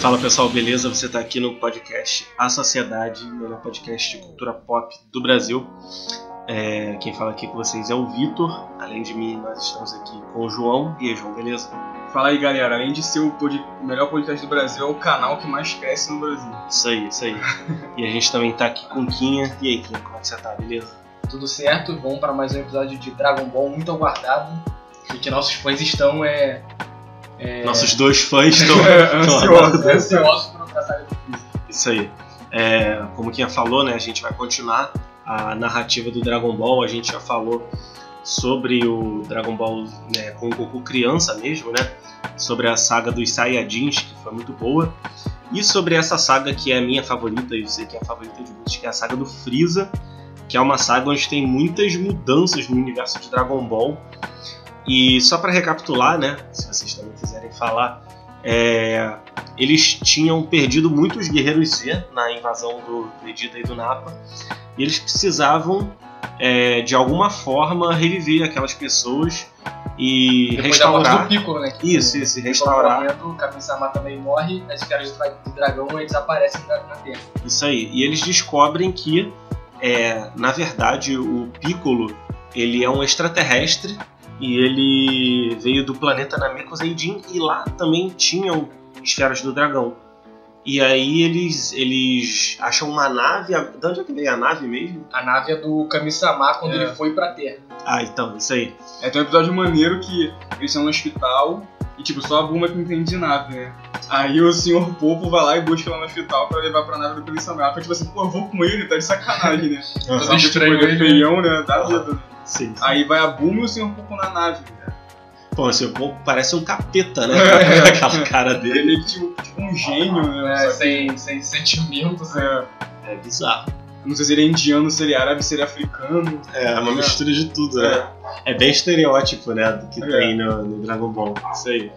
Fala pessoal, beleza? Você está aqui no podcast A Sociedade, melhor podcast de cultura pop do Brasil. É, quem fala aqui com vocês é o Vitor. Além de mim, nós estamos aqui com o João. E aí, João, beleza? Fala aí, galera. Além de ser o, pod... o melhor podcast do Brasil, é o canal que mais cresce no Brasil. Isso aí, isso aí. e a gente também tá aqui com Quinha. E aí, Quinha, como é que você tá? Beleza? Tudo certo? Vamos para mais um episódio de Dragon Ball muito aguardado. E que nossos fãs estão é, é... Nossos dois fãs estão ansiosos, ansiosos por outra saga do Freeza. Isso aí. É, como Quinha falou, né? A gente vai continuar a narrativa do Dragon Ball. A gente já falou sobre o Dragon Ball né, com o Goku criança mesmo, né? Sobre a saga dos Saiyajins, que foi muito boa. E sobre essa saga que é a minha favorita, e eu sei que é a favorita de muitos, que é a saga do Freeza, que é uma saga onde tem muitas mudanças no universo de Dragon Ball. E só para recapitular, né? Se vocês também quiserem falar, é, eles tinham perdido muitos guerreiros Z na invasão do Vegeta e do Nappa, e eles precisavam é, de alguma forma reviver aquelas pessoas e Depois restaurar. do Piccolo, né? Que Isso, isso, restaurar. O Kami-sama também morre, as dra- do dragão eles aparecem na, na Terra. Isso aí. E eles descobrem que, é, na verdade, o Piccolo ele é um extraterrestre e ele veio do planeta Namekuseidin e lá também tinham esferas do dragão. E aí eles, eles acham uma nave. De onde é que veio a nave mesmo? A nave é do Kami-sama quando É. ele foi pra Terra. Ah, então, isso aí. É, tem um episódio maneiro que eles estão no hospital e, tipo, só a Buma que entende de nave, né? Aí o senhor Popo vai lá e busca lá no hospital pra levar pra nave do fica tipo assim, pô, eu vou com ele, tá de sacanagem, né? Todo Só que, estranho tipo, ele é ele, feião, né? Da vida. né? Sim. Aí vai a Buma e o senhor Popo na nave. né? Pô, seu povo parece um capeta, né? É. Aquela cara Ele dele. é meio que tipo, tipo um gênio, né? É, sem, sem sentimentos. né? é, É bizarro. não sei se ele é indiano, se ele é árabe, se ele é africano. É uma mistura de tudo, né? É bem estereótipo, né? Do que É. tem no, no Dragon Ball. Isso aí.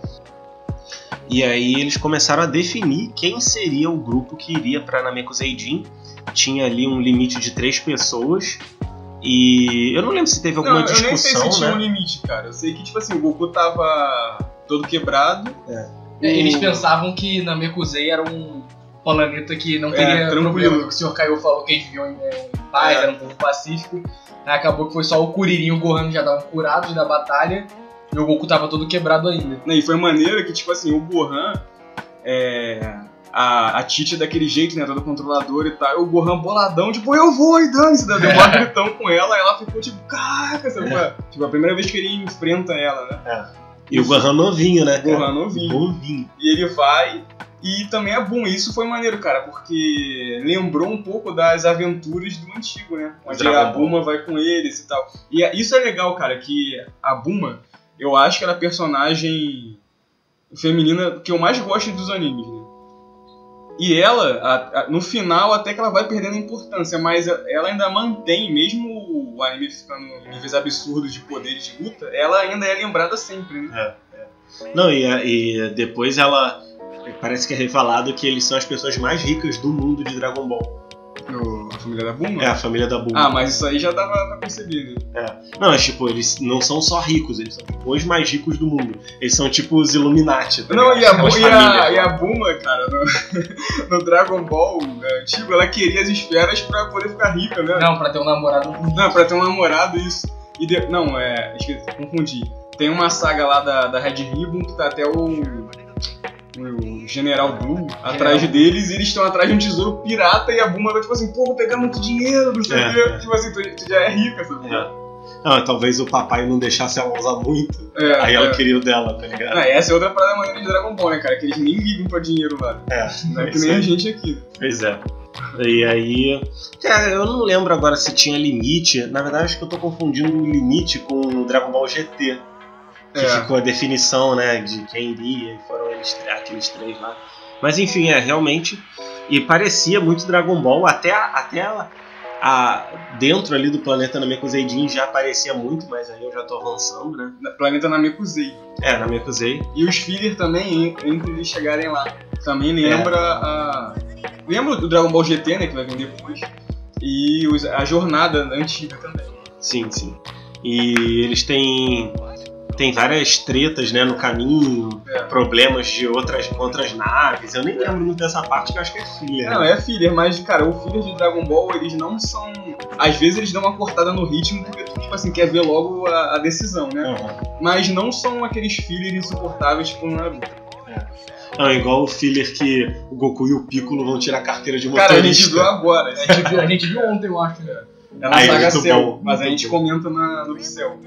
E aí eles começaram a definir quem seria o grupo que iria pra Namekuseidin. Tinha ali um limite de três pessoas. E eu não lembro se teve alguma não, eu nem sei discussão, se tinha um né? limite, cara. Eu sei que, tipo assim, o Goku tava todo quebrado. É, eles pensavam que Namekusei era um planeta que não É, teria tranquilo. problema. O Sr. Kaiô falou que eles viviam em, em paz, É. era um povo pacífico. Aí acabou que foi só o Kuririn e o Gohan já estavam curados da batalha. E o Goku tava todo quebrado ainda. Né, E foi maneiro que, tipo assim, o Gohan, é, a, a Titi é daquele jeito, né, todo controlador e tal, e o Gohan boladão, tipo, eu vou e dane-se, né, deu um gritão com ela, e ela ficou tipo, caraca, sabe? É. Tipo, a primeira vez que ele enfrenta ela, né, E o Gohan novinho, né? o Gohan Cara? novinho. Novinho. E ele vai, e também é bom, isso foi maneiro, cara, porque lembrou um pouco das aventuras do antigo, né, onde a. Buma vai com eles e tal. E é- isso é legal, cara, que a Buma, eu acho que ela é a personagem feminina que eu mais gosto dos animes, né? E ela, a- a- no final, até que ela vai perdendo importância, mas ela ainda mantém, mesmo o anime ficando em níveis absurdos de poderes de luta, ela ainda é lembrada sempre, né? Não, e, e depois ela. Parece que é revelado que eles são as pessoas mais ricas do mundo de Dragon Ball. No- família da Buma. É a família da Bulma. Ah, mas isso aí já dava pra perceber, né? Não, mas tipo, eles não são só ricos, eles são tipo, os mais ricos do mundo. Eles são tipo os Illuminati. Tá Não, e a, e, a, e a. Buma, cara, no, no Dragon Ball né, antigo, ela queria as esferas pra poder ficar rica, né? Não, pra ter um namorado. Não, pra ter um namorado, isso. E de- Não, é. Esqueci, confundi. Tem uma saga lá da, da Red Ribbon que tá até o. O General Blue atrás deles e eles estão atrás de um tesouro pirata e a Buma vai tipo assim, pô, vou pegar muito dinheiro, não sei o É, quê. é. Tipo assim, tu, tu já é rica, sabe? É. Não, talvez o papai não deixasse ela usar muito. É, Aí ela é. queria o dela, tá ligado? Não, essa é outra parada maneira de Dragon Ball, né, cara? Que eles nem ligam pra dinheiro lá. É, Não é que nem a gente aqui. Pois é. E aí. É, eu não lembro agora se tinha limite. Na verdade, acho que eu tô confundindo o limite com o Dragon Ball GT. Que É. ficou a definição, né, de quem iria, e foram eles, aqueles três lá. Mas enfim, é, realmente. E parecia muito Dragon Ball, até, a- até a, a- dentro ali do planeta Namekuseidin já aparecia muito, mas aí eu já tô avançando, né? Na- Planeta Namekusei. É, Namekusei. E os filler também, en- entre eles chegarem lá. Também lembra a. Lembra do Dragon Ball GT, né? Que vai vir depois. E os- a jornada antiga também. Sim, sim. E eles têm tem várias tretas, né, no caminho, É. problemas de outras com outras naves. Eu nem lembro muito dessa parte que eu acho que é filler. Não, é filler, mas, cara, o filler de Dragon Ball, eles não são. Às vezes eles dão uma cortada no ritmo porque tu, tipo assim, quer ver logo a, a decisão, né? Aham. Mas não são aqueles fillers insuportáveis tipo no Naruto. Não, é igual o filler que o Goku e o Piccolo vão tirar a carteira de Cara, a gente motorista. viu agora. A gente viu, a gente viu ontem, eu acho. né? É na Ah, é saga muito Cell, bom, mas a gente bom. comenta na, no do Cell.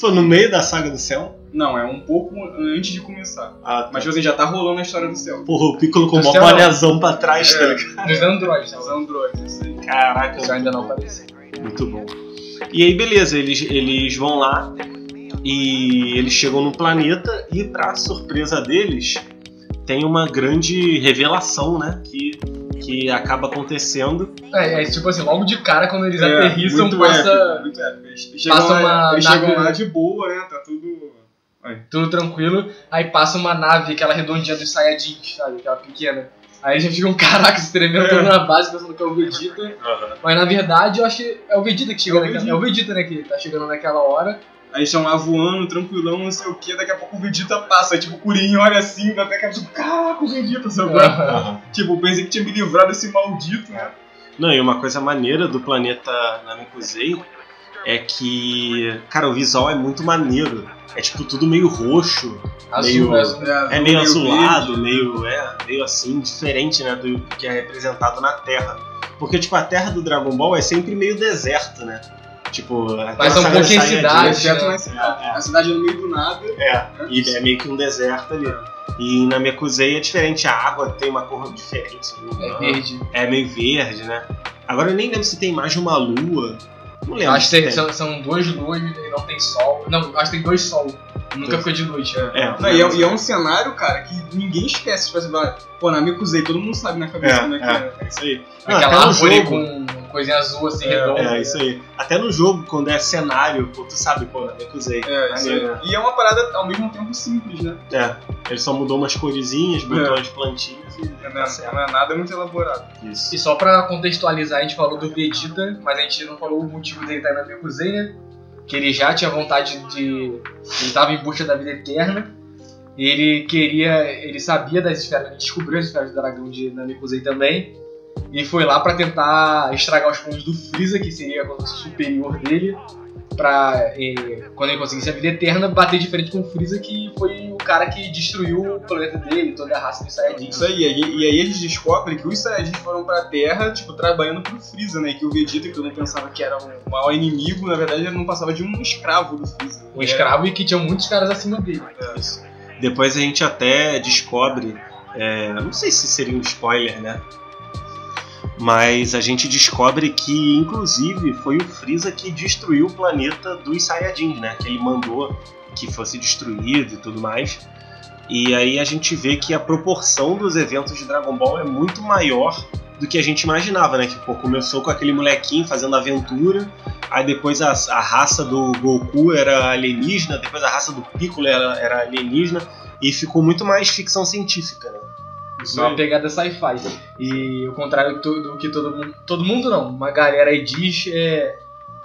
Pô, no meio da saga do céu? Não, é um pouco antes de começar. Ah, tá. Mas tipo assim, já tá rolando a história do Cell. Porra, o Piccolo com céu, não. bonezão pra trás, tá É. ligado? Nos Androids, Os né? androides, aí. Caraca, Isso ainda não apareceu. Muito bom. E aí, beleza, eles, eles vão lá e eles chegam no planeta e, pra surpresa deles, tem uma grande revelação, né? Que, que acaba acontecendo. É, é tipo assim, logo de cara quando eles É, aterrissam, muito passa épico, muito épico. Eles chegam, passa lá, uma eles nave- chegam lá de boa, né? Tá tudo. tudo tranquilo. Aí passa uma nave, aquela redondinha dos Saiyajins, sabe? Aquela pequena. Aí já ficam, caraca, se tremendo É. todo na base, pensando que é o Vegeta. Mas na verdade eu acho que é o Vegeta que chega É naquela. É o Vegeta, né? Que tá chegando naquela hora. Aí estão lá voando, tranquilão, não sei o que, daqui a pouco o Vegeta passa, aí, tipo, o Kuririn olha assim, dá até aquela tipo, caraca, o Vegeta, sabe? Tipo, eu pensei que tinha me livrado desse maldito, né? Não, e uma coisa maneira do planeta Namekusei é que, cara, o visual é muito maneiro. É tipo tudo meio roxo, Azul, Meio- azul. é meio azulado, verde. meio, é, meio assim, diferente, né, do que é representado na Terra. Porque, tipo, a Terra do Dragon Ball é sempre meio deserto, né? Tipo, Mas na são Saiyajin, cidades, né? na cidade. É, é. A cidade é no meio do nada. É, e é meio que um deserto ali. E na Mekusei é diferente, a água tem uma cor diferente. não me É engano. verde. É meio verde, né? Agora eu nem lembro se tem mais de uma lua. Não lembro. Acho que tem- são, são duas luas e não tem sol. Não, acho que tem dois sol. Nunca Dois. fica de noite. É, Não, e, é, e é um cenário, cara, que ninguém esquece. Tipo assim, pô, na Mikuzei, todo mundo sabe na cabeça É, como é que é. é. É isso aí. Não, Aquela no árvore jogo. com coisinha azul assim, É, redonda. É, isso aí. Até no jogo, quando é cenário, pô, tu sabe, pô, na Mekusei. É, isso aí. E é uma parada ao mesmo tempo simples, né? É, ele só mudou umas coresinhas, botou umas plantinhas e Não tá é, certo. não é nada muito elaborado. Isso. E só pra contextualizar, a gente falou do Vegeta, mas a gente não falou o motivo dele estar na Mekuzei, né? Que ele já tinha vontade de. Ele tava em busca da vida eterna. Ele queria. Ele sabia das esferas, ele descobriu as esferas do dragão de Namekusei também. E foi lá pra tentar estragar os planos do Freeza, que seria o superior dele. Pra, eh, quando ele conseguisse a vida eterna, bater de frente com o Freeza, que foi o cara que destruiu o planeta dele, toda a raça dos Saiyajins. Isso aí, e, e aí eles descobrem que os Saiyajins foram pra Terra, tipo, trabalhando pro Freeza, né? Que o Vegeta, que eu não pensava que era um maior inimigo, na verdade ele não passava de um escravo do Freeza. Um escravo e que tinha muitos caras acima dele. Isso. Depois a gente até descobre, é, não sei se seria um spoiler, né? Mas a gente descobre que, inclusive, foi o Freeza que destruiu o planeta dos Saiyajins, né? Que ele mandou que fosse destruído e tudo mais. E aí a gente vê que a proporção dos eventos de Dragon Ball é muito maior do que a gente imaginava, né? Que pô, começou com aquele molequinho fazendo aventura, aí depois a, a raça do Goku era alienígena, depois a raça do Piccolo era, era alienígena, e ficou muito mais ficção científica, né? Isso é uma pegada sci-fi. E o contrário do, que todo mundo. Todo mundo não, uma galera aí diz é.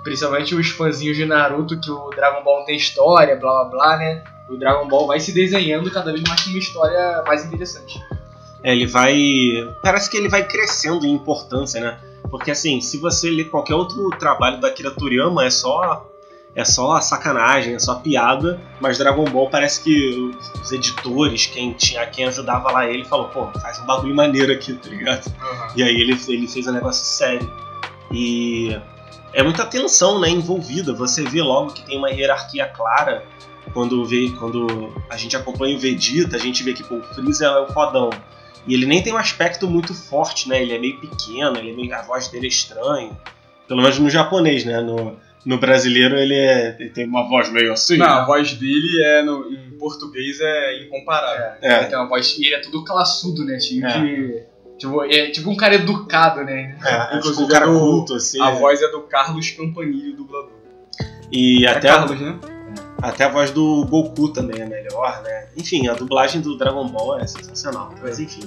Principalmente os fãzinhos de Naruto, que o Dragon Ball tem história, blá blá blá, né? O Dragon Ball vai se desenhando cada vez mais com uma história mais interessante. É, ele vai. Parece que ele vai crescendo em importância, né? Porque assim, se você ler qualquer outro trabalho da Akira Toriyama, é só. É só sacanagem, é só piada, mas Dragon Ball parece que os editores, quem, tinha, quem ajudava lá ele, falou, pô, faz um bagulho maneiro aqui, tá ligado? E aí ele, ele fez um negócio sério. E é muita tensão né, envolvida. Você vê logo que tem uma hierarquia clara. Quando, vê, quando a gente acompanha o Vegeta, a gente vê que pô, o Freeza é o fodão. E ele nem tem um aspecto muito forte, né? Ele é meio pequeno, ele é meio, a voz dele é estranha. Pelo menos no japonês, né? No, no brasileiro ele, é, ele tem uma voz meio assim. Não, né? a voz dele é no, em português é incomparável. Ele É, tem uma voz. E ele é tudo classudo, né? Tipo, É. de- tipo, é tipo um cara educado, né? é, é tipo Inclusive um cara é do- culto, assim. A voz é do Carlos Campanile, dublador. E É até a- Carlos, né? Até a voz do Goku também é melhor, né? Enfim, a dublagem do Dragon Ball é sensacional, mas enfim.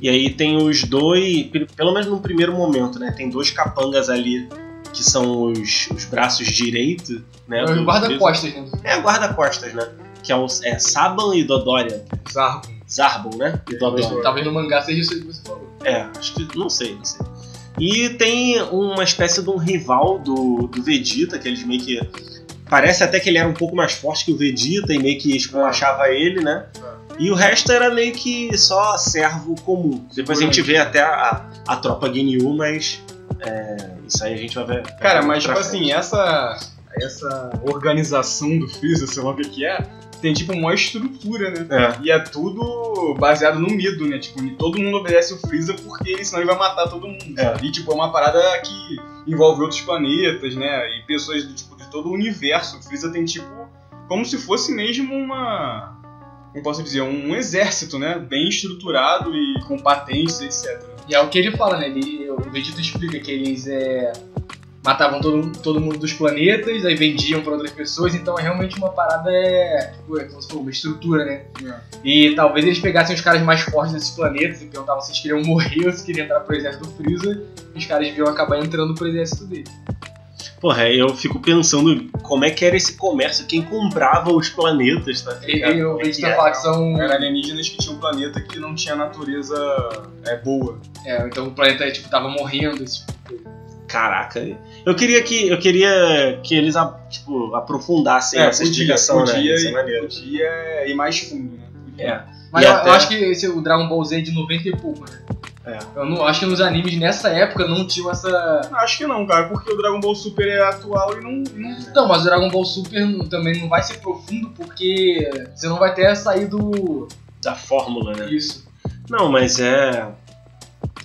E aí tem os dois, pe- pelo menos no primeiro momento, né? Tem dois capangas ali que são os, os braços direitos, né? É o guarda-costas, né? É, guarda-costas, né? Que é, o, é Saban e Dodoria. Zarbo. Zarbon, né? E Dodoria. Talvez no mangá seja isso que você falou. É, acho que. Não sei, não sei. E tem uma espécie de um rival do, do Vegeta, que eles meio que. Parece até que ele era um pouco mais forte que o Vegeta e meio que esculachava ele, né? E o resto era meio que só servo comum. Depois a gente vê até a, a tropa Ginyu, mas. é, isso aí a gente vai ver. Cara, mas tipo frente. assim, essa, essa organização do Freeza, sei lá o que é, tem tipo uma estrutura, né? É. E é tudo baseado no medo, né? Tipo, todo mundo obedece o Freeza porque ele, senão ele vai matar todo mundo. É. E tipo, é uma parada que envolve outros planetas, né? E pessoas do tipo de todo o universo. O Freeza tem tipo como se fosse mesmo uma como posso dizer, um exército, né? Bem estruturado e com patentes, etc. E é o que ele fala, né? Ele, o Vegeta explica que eles é, matavam todo, todo mundo dos planetas, aí vendiam para outras pessoas, então é realmente uma parada, é, tipo, é como se fosse uma estrutura, né? E talvez eles pegassem os caras mais fortes desses planetas e perguntavam se eles queriam morrer ou se queriam entrar pro exército do Freeza, e os caras deviam acabar entrando pro exército dele. Porra, eu fico pensando como é que era esse comércio, quem comprava os planetas, tá ligado? e o Como é que Vegeta era? alienígenas que tinham um planeta que não tinha natureza é, boa. É, então o planeta tipo, tava morrendo. Esse tipo de. Caraca, eu queria que eu queria que eles a- tipo aprofundassem É, essa podia, explicação, né? podia, é podia ir mais fundo, né? Podia. É. Mas eu, até- eu acho que esse, o Dragon Ball Z é de 90 e pouco, né? É. Eu não, acho que nos animes nessa época não tinham essa. Acho que não, cara, porque o Dragon Ball Super é atual e não. não... Não, mas o Dragon Ball Super não- também não vai ser profundo porque você não vai ter saído Da fórmula, né? isso. Não, mas é.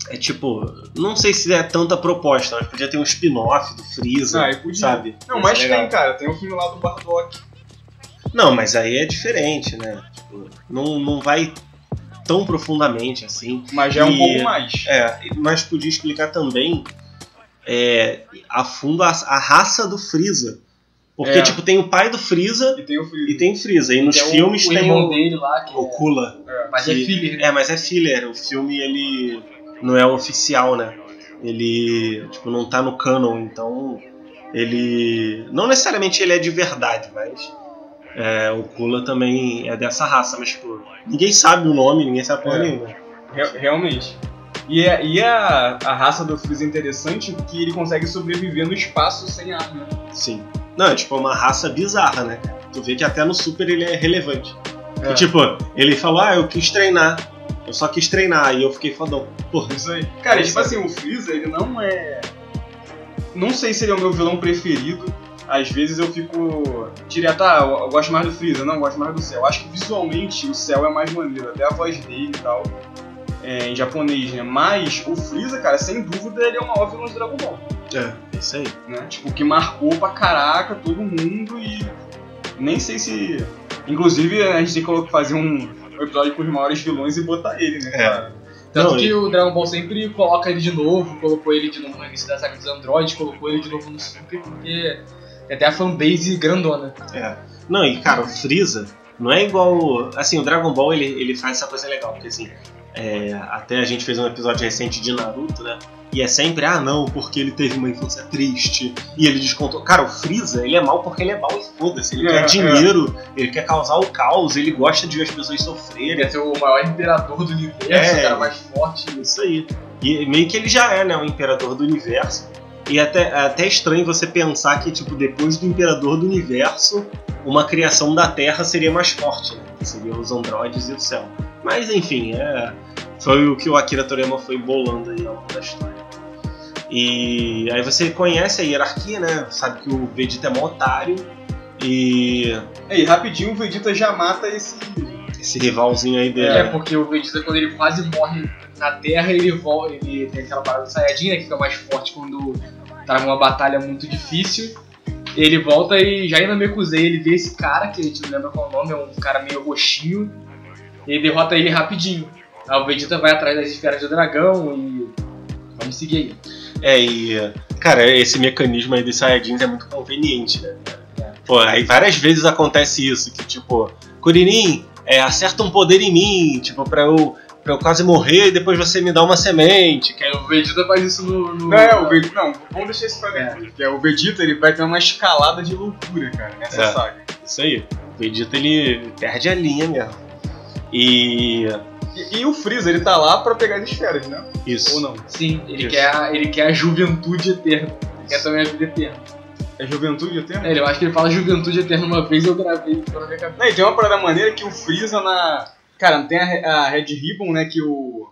É tipo. Não sei se é tanta proposta, mas podia ter um spin-off do Freeza, Ah, podia. sabe? Não, mas legal. tem, cara. Tem o filme lá do Bardock. Não, mas aí é diferente, né? Tipo, não, não vai tão profundamente assim. Mas já é um pouco mais. É, mas podia explicar também é, a fundo a, a raça do Freeza. Porque, É. tipo, tem o pai do Freeza E tem o Freeza. e tem o Freeza. E nos Tem o- filmes o, tem irmão o, dele lá, que o é, Kula. mas é que- filler, né? É, mas é filler. O filme, ele não é oficial, né? Ele, tipo, não tá no canon, então ele... Não necessariamente ele é de verdade, mas... é, o Kula também é dessa raça, mas, tipo, ninguém sabe o nome, ninguém sabe porra É. nenhuma. Re- realmente. E, é- e a, a raça do Freeza é interessante porque ele consegue sobreviver no espaço sem arma. Sim. Não, é tipo uma raça bizarra, né? Tu vê que até no Super ele é relevante. É. E, tipo, ele falou, ah, eu quis treinar. Eu só quis treinar. E eu fiquei fodão. Porra, Isso aí. Cara, É tipo assim, o Freeza, ele não é. Não sei se ele é o meu vilão preferido. Às vezes eu fico direto, ah, eu eu gosto mais do Freeza, não, eu gosto mais do Cell. Acho que visualmente o Cell é mais maneiro, até a voz dele e tal. É, em japonês, né? Mas o Freeza, cara, sem dúvida, ele é o maior vilão de Dragon Ball. é, isso aí. né? Tipo, que marcou pra caraca todo mundo e nem sei se. Inclusive, a gente tem que fazer um, episódio com os maiores vilões e botar ele, né? É. Tanto Não, que o Dragon Ball sempre coloca ele de novo, colocou ele de novo no início da saga dos androides, colocou ele de novo no Super, porque tem até a fanbase grandona. É. Não, e cara, o Freeza não é igual. Assim, o Dragon Ball ele, ele faz essa coisa legal, porque assim. é, até a gente fez um episódio recente de Naruto, né? E é sempre, ah não, porque ele teve uma infância triste e ele descontou. Cara, o Freeza, ele é mal porque ele é mal e foda-se. Ele É, quer é. dinheiro, ele quer causar o caos, ele gosta de ver as pessoas Ele sofrerem. ia ser o maior imperador do universo, É. o cara mais forte. Isso aí. E meio que ele já é, né, o imperador do universo. E até, é até estranho você pensar que, tipo, depois do imperador do universo, uma criação da Terra seria mais forte, né? Que seriam os androides e o céu. Mas enfim, é, foi o que o Akira Toriyama foi bolando aí ao longo da história. E aí você conhece a hierarquia, né? Sabe que o Vegeta é mó otário. E E rapidinho o Vegeta já mata esse. esse rivalzinho aí dele. É, porque o Vegeta, quando ele quase morre na Terra, ele volta, ele tem aquela parada do Saiyajin, né, que fica mais forte quando tá numa batalha muito difícil. Ele volta e já na Mekuzei ele vê esse cara, que a gente não lembra qual é o nome, é um cara meio roxinho, e derrota ele rapidinho. Aí o Vegeta vai atrás das esferas do dragão e. Vamos seguir aí. É, e. Cara, esse mecanismo aí dos Saiyajins é muito conveniente, né? Pô, aí várias vezes acontece isso, que tipo, Kuririn, é, acerta um poder em mim, tipo, pra eu pra eu quase morrer e depois você me dá uma semente. Que É, o Vegeta faz isso no. no Não, é, o Vegeta. Não, vamos deixar isso pra dentro. Que é o Vegeta, ele vai ter uma escalada de loucura, cara, nessa É. saga. Isso aí. O Vegeta ele perde a linha mesmo. E. E, e o Freeza, ele tá lá pra pegar as esferas, né? Isso. Ou não? Sim, ele Isso. quer, a, ele quer a juventude eterna. Ele quer também a vida eterna. É juventude até? É, eu acho que ele fala juventude eterna uma vez eu gravei na minha cabeça. Não, e tem uma parada maneira que o Freeza na. Cara, não tem a, a Red Ribbon, né? Que o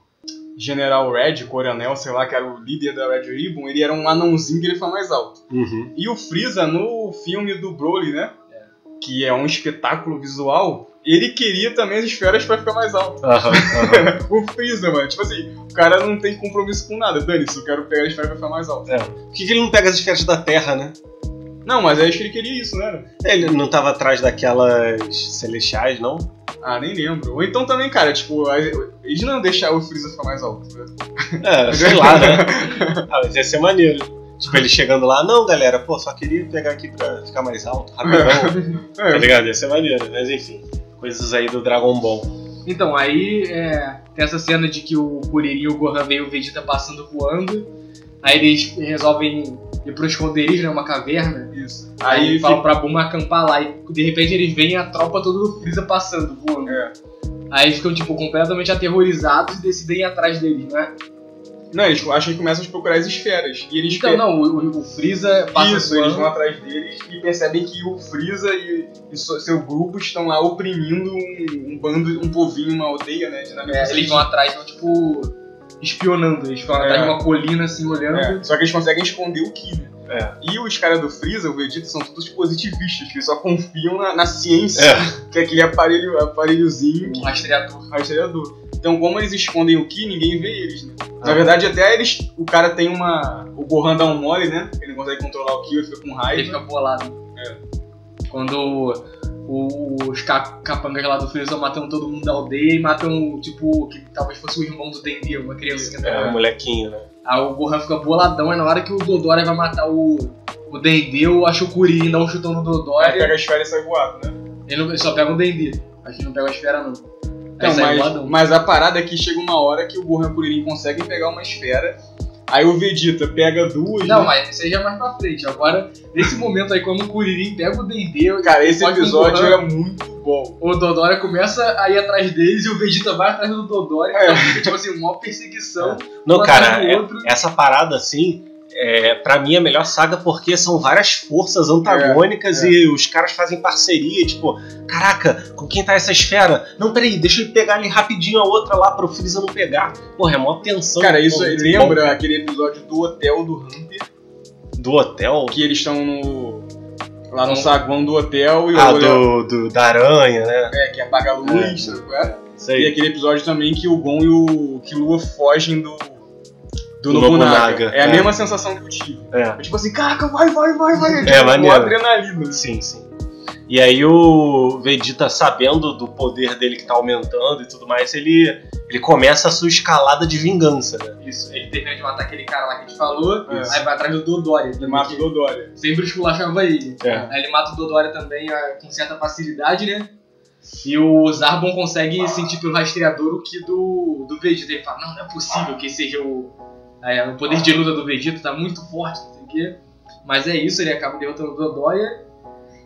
General Red, Coronel, sei lá, que era o líder da Red Ribbon, ele era um anãozinho que ele foi mais alto. Uhum. E o Freeza, no filme do Broly, né? Que é um espetáculo visual, ele queria também as esferas pra ficar mais alto. Aham, aham. o Freeza, mano, tipo assim, o cara não tem compromisso com nada. Dane-se, eu quero pegar as esferas pra ficar mais alto. Por que, que ele não pega as esferas da Terra, né? Não, mas eu acho que ele queria isso, né? Ele não tava atrás daquelas celestiais, não? Ah, nem lembro. Ou então também, cara, tipo, eles não deixar o Freeza ficar mais alto. Né? É, sei lá, né? Ah, mas ia ser maneiro. Tipo, ele chegando lá, não, galera, pô, só queria pegar aqui pra ficar mais alto, rapidão. tá É, ligado? Ia ser maneiro, mas enfim. Coisas aí do Dragon Ball. Então, aí é, tem essa cena de que o Kuririn e o Gohan veem o Vegeta passando voando. Aí eles resolvem ir pro esconderijo, né? Uma caverna. Aí, Aí falam pra Buma acampar lá. E de repente eles veem a tropa toda do Freeza passando, voando. É. Aí ficam, tipo, completamente aterrorizados e decidem ir atrás deles, né? Não, eles acham que começam a procurar as esferas. E eles Então, pe- não, o, o- Freeza passa Isso, eles vão atrás deles e percebem que o Freeza e, e so- seu grupo estão lá oprimindo um, um bando, um povinho, uma aldeia, né? É, eles vão atrás, vão, tipo, espionando. Eles ficam É. atrás de uma colina, assim, olhando. É, só que eles conseguem esconder o Ki, né? É. E os caras do Freeza, o Vegeta, são todos positivistas, que eles só confiam na, na ciência, É. que é aquele aparelho, aparelhozinho Um rastreador. rastreador. Então, como eles escondem o Ki, ninguém vê eles, né? Na Ah. verdade, até eles. O cara tem uma. O Gohan dá um mole, né? Ele não consegue controlar o Ki, ele fica com Ele raiva. fica bolado. Quando o- os ca- capangas lá do Freeza matam todo mundo da aldeia e matam, tipo, que talvez fosse o irmão do Dendê, uma criancinha. É, um molequinho, né? Aí o Gohan fica boladão, aí na hora que o Dodória vai matar o, o Dendê, o Ashokuririn dá um chutão no Aí Dodória, pega a esfera e sai voado, né? ele, não- ele só pega o Dendê. Acho que não pega a esfera, não. Então, mas, mas a parada é que chega uma hora que o Gohan e o Kuririn conseguem pegar uma esfera. Aí o Vegeta pega duas. Não, né? mas isso aí já é mais pra frente. Agora, nesse momento aí, quando o Kuririn pega o Dendê, Cara, esse episódio é muito bom. o Dodória começa a ir atrás deles e o Vegeta vai atrás do Dodória. É. Então fica, tipo assim, uma perseguição. Não, Um cara, é- essa parada assim, é, pra mim é a melhor saga porque são várias forças antagônicas É, é. e os caras fazem parceria, tipo, caraca, com quem tá essa esfera? Não, peraí, deixa eu pegar ali rapidinho a outra lá pro Freeza não pegar. Porra, é mó tensão. Cara, isso Pô, aí lembra bom. aquele episódio do hotel do Hunter, Do hotel? que eles estão no. lá no saguão do hotel e o Ah, olho- do, do- da aranha, né? é, que apaga a luz, É. qual é? Isso E aí. aquele episódio também que o Gon e o Killua fogem do. Do, Do Nobunaga. Nobunaga, É a é. mesma sensação que eu tive. É. É tipo assim, caraca, vai, vai, vai, vai. É, tipo, maneiro. adrenalina. Sim, sim. E aí o Vegeta, sabendo do poder dele que tá aumentando e tudo mais, ele, ele começa a sua escalada de vingança, né? Isso, ele termina de matar aquele cara lá que a gente falou, Isso. aí vai atrás do Dodória. Ele mata o Dodória. Sempre esculachava ele. É. Aí ele mata o Dodória também ah, com certa facilidade, né? E o Zarbon consegue sentir pelo rastreador o que do, do Vegeta. Ele fala, não, não é possível que esse seja o, é, o poder de luta do Vegeta, tá muito forte, não sei o quê. Mas é isso, ele acaba derrotando o Dodória.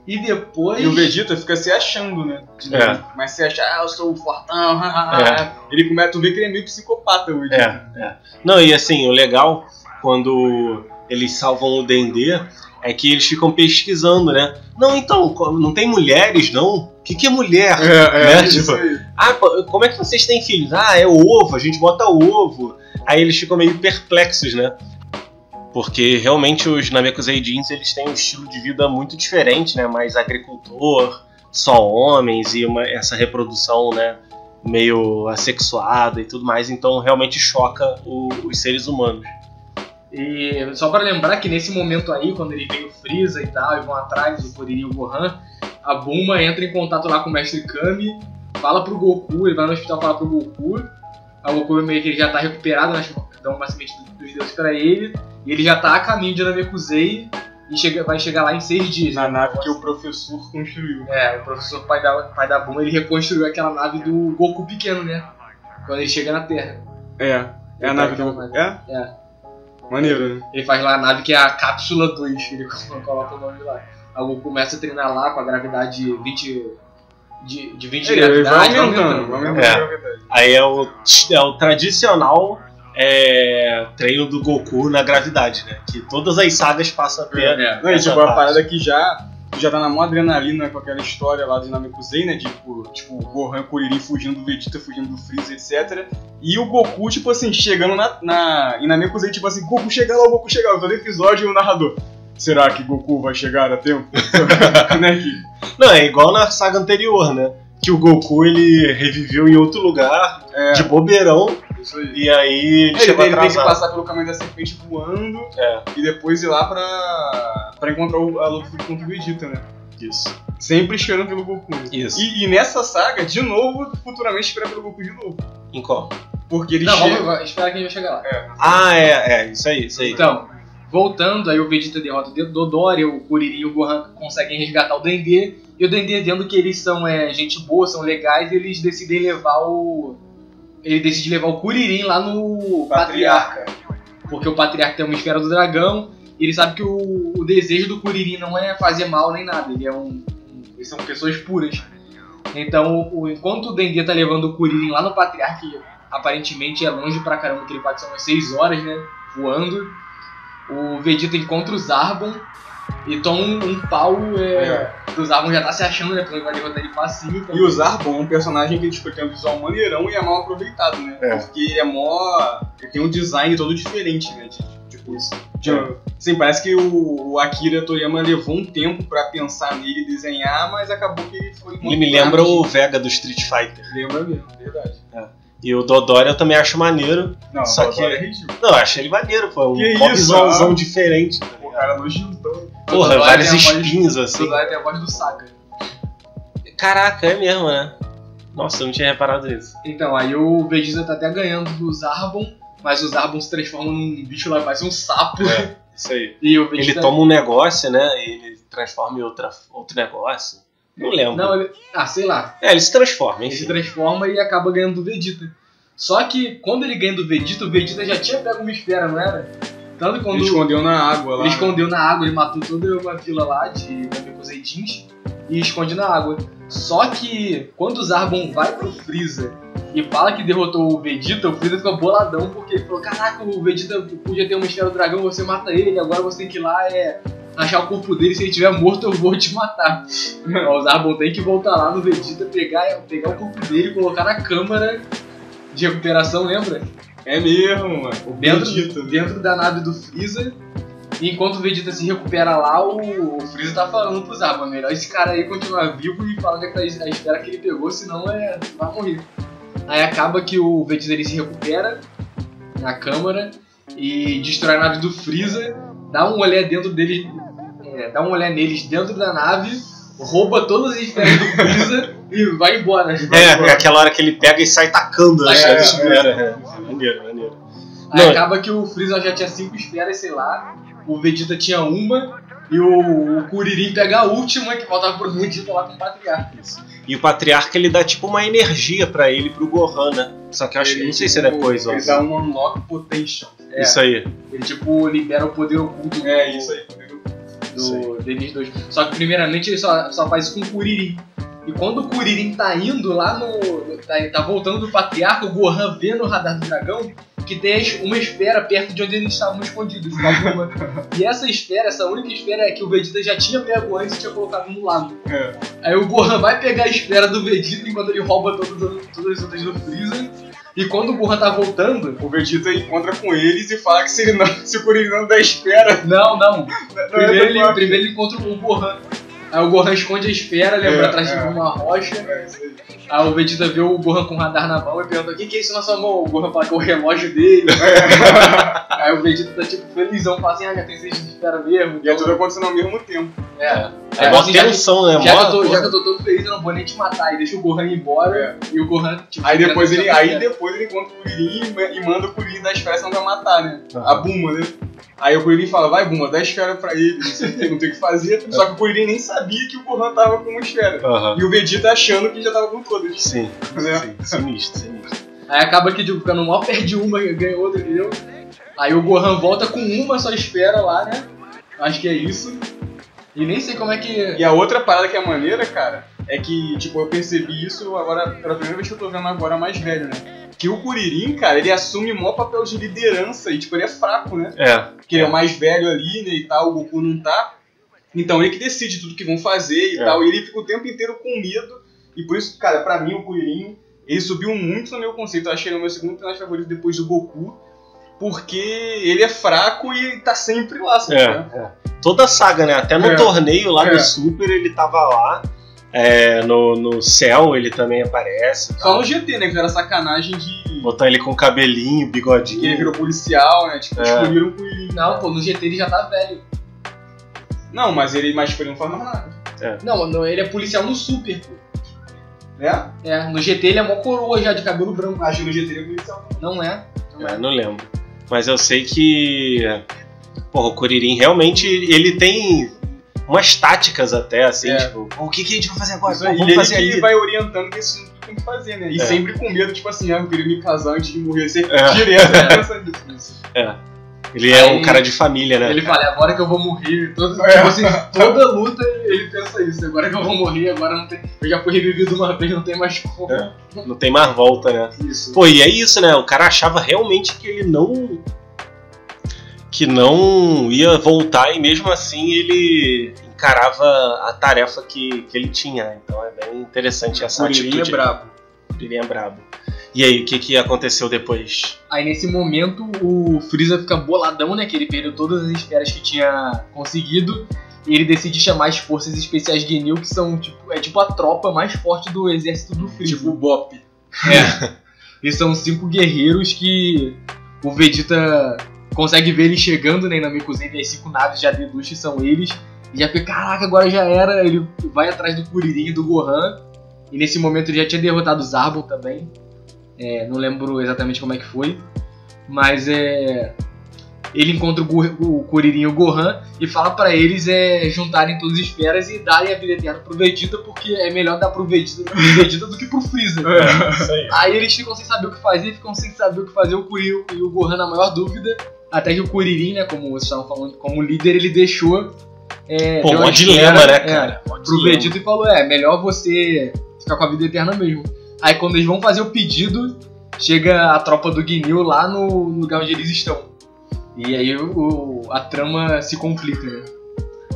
E depois... E o Vegeta fica se achando, né? É. Mas se acha, ah, eu sou o fortão. Ele começa, tu vê que ele é meio psicopata, o Vegeta. É, é. Não, e assim, o legal, quando eles salvam o Dendê, é que eles ficam pesquisando, né? Não, então, não tem mulheres, não? O que, que é mulher? É, Né? isso Tipo. Ah, como é que vocês têm filhos? Ah, é ovo, a gente bota ovo. Aí eles ficam meio perplexos, né? Porque realmente os Namekusei Jeans, eles têm um estilo de vida muito diferente, né? Mais agricultor, só homens e uma, essa reprodução, né? Meio assexuada e tudo mais. Então realmente choca o- os seres humanos. E só pra lembrar que nesse momento aí, quando ele vem o Freeza e tal, e vão atrás do Kuririn e o Gohan, a Bulma entra em contato lá com o Mestre Kami, fala pro Goku, ele vai no hospital falar pro Goku, o Goku meio que ele já tá recuperado, né, dá uma semente dos deuses pra ele, e ele já tá a caminho de Namekusei, e chega, vai chegar lá em seis dias. Na nave que o professor construiu. É, o professor pai da, pai da Bulma, ele reconstruiu aquela nave do Goku pequeno, né? Quando ele chega na Terra. É. É a Ele nave tá do. aquela É? É. Maneiro, né? Ele faz lá a nave que é a Cápsula 2, ele coloca o nome lá. O Goku começa a treinar lá com a gravidade 20. De, de 20 de ele vai gravidade. aumentando, vai aumentando É. gravidade. Aí é o, é o tradicional é, treino do Goku na gravidade, né? Que todas as sagas passam a ter. É. Não, e Essa tipo, a parte. parada que já, já tá na mó adrenalina com aquela história lá do Namekusei, né? Tipo, tipo, o Gohan e o Kuririn fugindo do Vegeta, fugindo do Freeza, etc. E o Goku, tipo assim, chegando na, na, em Namekusei, tipo assim, Goku chega lá, o Goku chega lá. Todo episódio o narrador. Será que Goku vai chegar a tempo? né, que... Não, é igual na saga anterior, né? Que o Goku ele reviveu em outro lugar, É, de bobeirão, isso aí. e aí ele, Ele, chegou ele tem que atrasado. passar pelo caminho da serpente voando É, e depois ir lá pra, pra encontrar o, a luta contra o Vegeta, né? isso. Sempre esperando pelo Goku. Isso. E, e nessa saga, de novo, futuramente esperar pelo Goku de novo. Em qual? Porque ele Não, chega. vamos esperar que a gente vai chegar lá. Ah, é, é, isso aí, isso aí. Então, voltando, aí o Vegeta derrota o Dodori, o Kuririn e o Gohan conseguem resgatar o Dendê. E o Dendê, vendo que eles são é, gente boa, são legais, eles decidem levar o. Ele decide levar o Kuririn lá no Patriarca. Porque o Patriarca tem uma esfera do dragão. E ele sabe que o, o desejo do Kuririn não é fazer mal nem nada. Ele é um. um- eles são pessoas puras. Então, o, enquanto o Dendê tá levando o Kuririn lá no Patriarca, que aparentemente é longe pra caramba, que ele pode ser umas 6 horas, né? Voando. O Vegeta encontra o Zarbon e toma um, um pau. É, O Zarbon já tá se achando, né? Porque ele vai derrotar ele facinho. Então, E o Zarbon é um personagem que tipo, tem um visual maneirão e é mal aproveitado, né? É. Porque ele é mó. Ele tem um design todo diferente, né? de- Tipo, de, Sim, parece que o, o Akira Toriyama levou um tempo pra pensar nele e desenhar, mas acabou que ele foi. Ele me lembra o Vega do Street Fighter. Lembra mesmo, verdade. E o Dodori eu também acho maneiro. Não, Só Só que- é ridículo. Não, eu achei ele maneiro, pô. Um Que isso, ah. diferente. O cara nojentão. Porra, Dodori vários a voz- espinhos o assim. Dodori tem a voz do Saga. Caraca, é mesmo, né? Nossa, eu não tinha reparado nisso. Então, aí o Vegeta tá até ganhando do Zarbon, mas o Zarbon se transforma num bicho lá, parece um sapo. É, isso aí. E o Ele Vegeta. toma um negócio, né? E ele transforma em outra, outro negócio. Não lembro. Não, ele. Ah, sei lá. É, ele se transforma, Ele se enfim. transforma e acaba ganhando do Vegeta. Só que quando ele ganha do Vegeta, o Vegeta já tinha pego uma esfera, não era? Tanto quando Ele escondeu na água lá. ele escondeu na água, ele matou toda uma vila lá de Namekuseidins e esconde na água. Só que quando o Zarbon vai pro Freeza e fala que derrotou o Vegeta, o Freeza fica boladão porque ele falou: Caraca, o Vegeta podia ter uma esfera do dragão, você mata ele, agora você tem que ir lá é, achar o corpo dele, se ele estiver morto eu vou te matar. o Zarbon tem que voltar lá no Vegeta, pegar, pegar o corpo dele, colocar na câmara de recuperação, lembra? É mesmo, mano. O dentro, Vegeta. dentro da nave do Freeza. E enquanto o Vegeta se recupera lá, o, o Freeza tá falando pro Zaba, melhor esse cara aí continuar vivo e falar que tá a esfera que ele pegou, senão é, vai morrer. Aí acaba que o Vegeta ele se recupera na câmara e destrói a nave do Freeza, dá um olé dentro dele, é, dá um olé neles dentro da nave, rouba todas as esferas do Freeza e vai embora. É, é aquela hora que ele pega e sai tacando Sai, as é, esferas. É, Maneiro, maneiro. Aí Não. acaba que o Freeza já tinha cinco esferas, sei lá. O Vegeta tinha uma. E o, o Kuririn pega a última que faltava pro Vegeta lá com o Patriarca. E o Patriarca ele dá tipo uma energia pra ele e pro Gohan, né? Só que eu acho que não sei se é tipo, depois, ó. Ele dá um unlock potential. É, Isso aí. Ele tipo libera o poder oculto É, isso aí. do, deles dois. Só que primeiramente ele só, só faz isso com o Kuririn. E quando o Kuririn tá indo lá no. tá, tá voltando do Patriarca, o Gohan vê no radar do dragão que tem uma esfera perto de onde eles estavam escondidos. bomba. e essa esfera, essa única esfera é que o Vegeta já tinha pego antes e tinha colocado no lago. É. Aí o Gohan vai pegar a esfera do Vegeta enquanto ele rouba todas, todas as outras do Freeza. E quando o Gohan tá voltando. O Vegeta encontra com eles e fala que se, ele não, se o Kuririn não der espera, Não, não. não Primeiro é ele, primeiro ele encontra o Gohan. Aí o Gohan esconde a esfera, lembra É, atrás de é. uma rocha. É, aí. O Vegeta vê o Gohan com o radar na mão e pergunta: O que, que é isso na sua mão? O Gohan fala que é o relógio dele. Aí o Vegeta tá tipo felizão, fala assim: Ah, já tem seis de esfera mesmo. E é tudo acontecendo ao mesmo tempo. É. É já, que, tensão, né? já, que eu tô, já que eu tô todo feliz, eu não vou nem te matar. E deixa o Gohan ir embora. E o Gohan, tipo. Aí depois ele, tá aí depois ele encontra o Kuririn e e manda o Kuririn dar esfera senão vai matar, né? A Buma, né? Aí o Kuririn fala, vai Buma, dá esfera pra ele, não sei o que, não tem o que fazer. Só que o Kuririn nem sabia que o Gohan tava com uma esfera. E o Vegeta achando que já tava com todas. Sim, Né? sim, sinistro, sinistro. Aí acaba que, tipo, ficando mal, perde uma, ganha outra, entendeu? Aí o Gohan volta com uma só esfera lá, né? Acho que é isso. E nem sei como é que. E a outra parada que é maneira, cara, é que, tipo, eu percebi isso agora, pela primeira vez que eu tô vendo agora mais velho, né? Que o Kuririn, cara, ele assume o maior papel de liderança e, tipo, ele é fraco, né? É. Porque ele é o mais velho ali, né, e tal, o Goku não tá. Então ele que decide tudo que vão fazer e É. tal, e ele fica o tempo inteiro com medo. E por isso, cara, pra mim o Kuririn, ele subiu muito no meu conceito. Eu achei ele o meu segundo personagem favorito depois do Goku. Porque ele é fraco e tá sempre lá, sabe? É, Toda a saga, né? Até no É. torneio lá É. do Super ele tava lá. É, no, no céu ele também aparece. Só no GT, né? Que era sacanagem de. Botar ele com cabelinho, que bigodinho. ele virou policial, né? Tipo, É. escolheram o Kuririn. Não, pô, no GT ele já tá velho. Não, mas ele mais ele não faz mais nada. Não, não, ele é policial no Super, pô. Né? É, no GT ele é mó coroa já de cabelo branco. Acho que no GT ele é policial. Não é? Não É, é. não lembro. Mas eu sei que. Porra, o Kuririn realmente ele tem umas táticas até, assim, É. tipo, o que, que a gente vai fazer agora? Pô, vamos ele fazer que ali. vai orientando que isso tem que fazer, né? E É. sempre com medo, tipo assim, ah, eu queria me casar antes de morrer. Sempre É. direto É. Ele é Aí- um cara de família, né? Ele fala, agora que eu vou morrer, todo, É. tipo assim, toda luta ele pensa isso, agora que eu vou morrer, agora não tem. Eu já fui revivido uma vez, não tem mais como. É. Não tem mais volta, né? Isso. Pô, e é isso, né? O cara achava realmente que ele não. que não ia voltar e mesmo assim ele encarava a tarefa que, que ele tinha. Então é bem interessante essa Kuririn atitude. é brabo. Ele é brabo. E aí, o que, que aconteceu depois? Aí nesse momento o Freeza fica boladão, né? Que ele perdeu todas as esferas que tinha conseguido. E ele decide chamar as forças especiais Genil, que são tipo, é tipo a tropa mais forte do exército do Freeza. Tipo o Bop. É. Eles são cinco guerreiros que o Vegeta consegue ver eles chegando, né? Na Namekusei, e as cinco naves já deduz que são eles. E já fica, caraca, agora já era. Ele vai atrás do Kuririn e do Gohan. E nesse momento ele já tinha derrotado o Zarbon também. É, não lembro exatamente como é que foi. Mas é. Ele encontra o, o Kuririn e o Gohan e fala pra eles é, juntarem todas as esferas e darem a vida eterna pro Vegeta, porque é melhor dar pro Vegeta, pro Vegeta do que pro Freeza. Isso aí. Eles ficam sem saber o que fazer, ficam sem saber o que fazer, o Kuririn e o Gohan na maior dúvida. Até que o Kuririn, né, como vocês estavam falando, como líder, ele deixou. É, Pô, mó dilema, né, é, cara? Mó pro dilema. Vegeta e falou: é, melhor você ficar com a vida eterna mesmo. Aí quando eles vão fazer o pedido, chega a tropa do Guinil lá no lugar onde eles estão. E aí o, a trama se complica, né?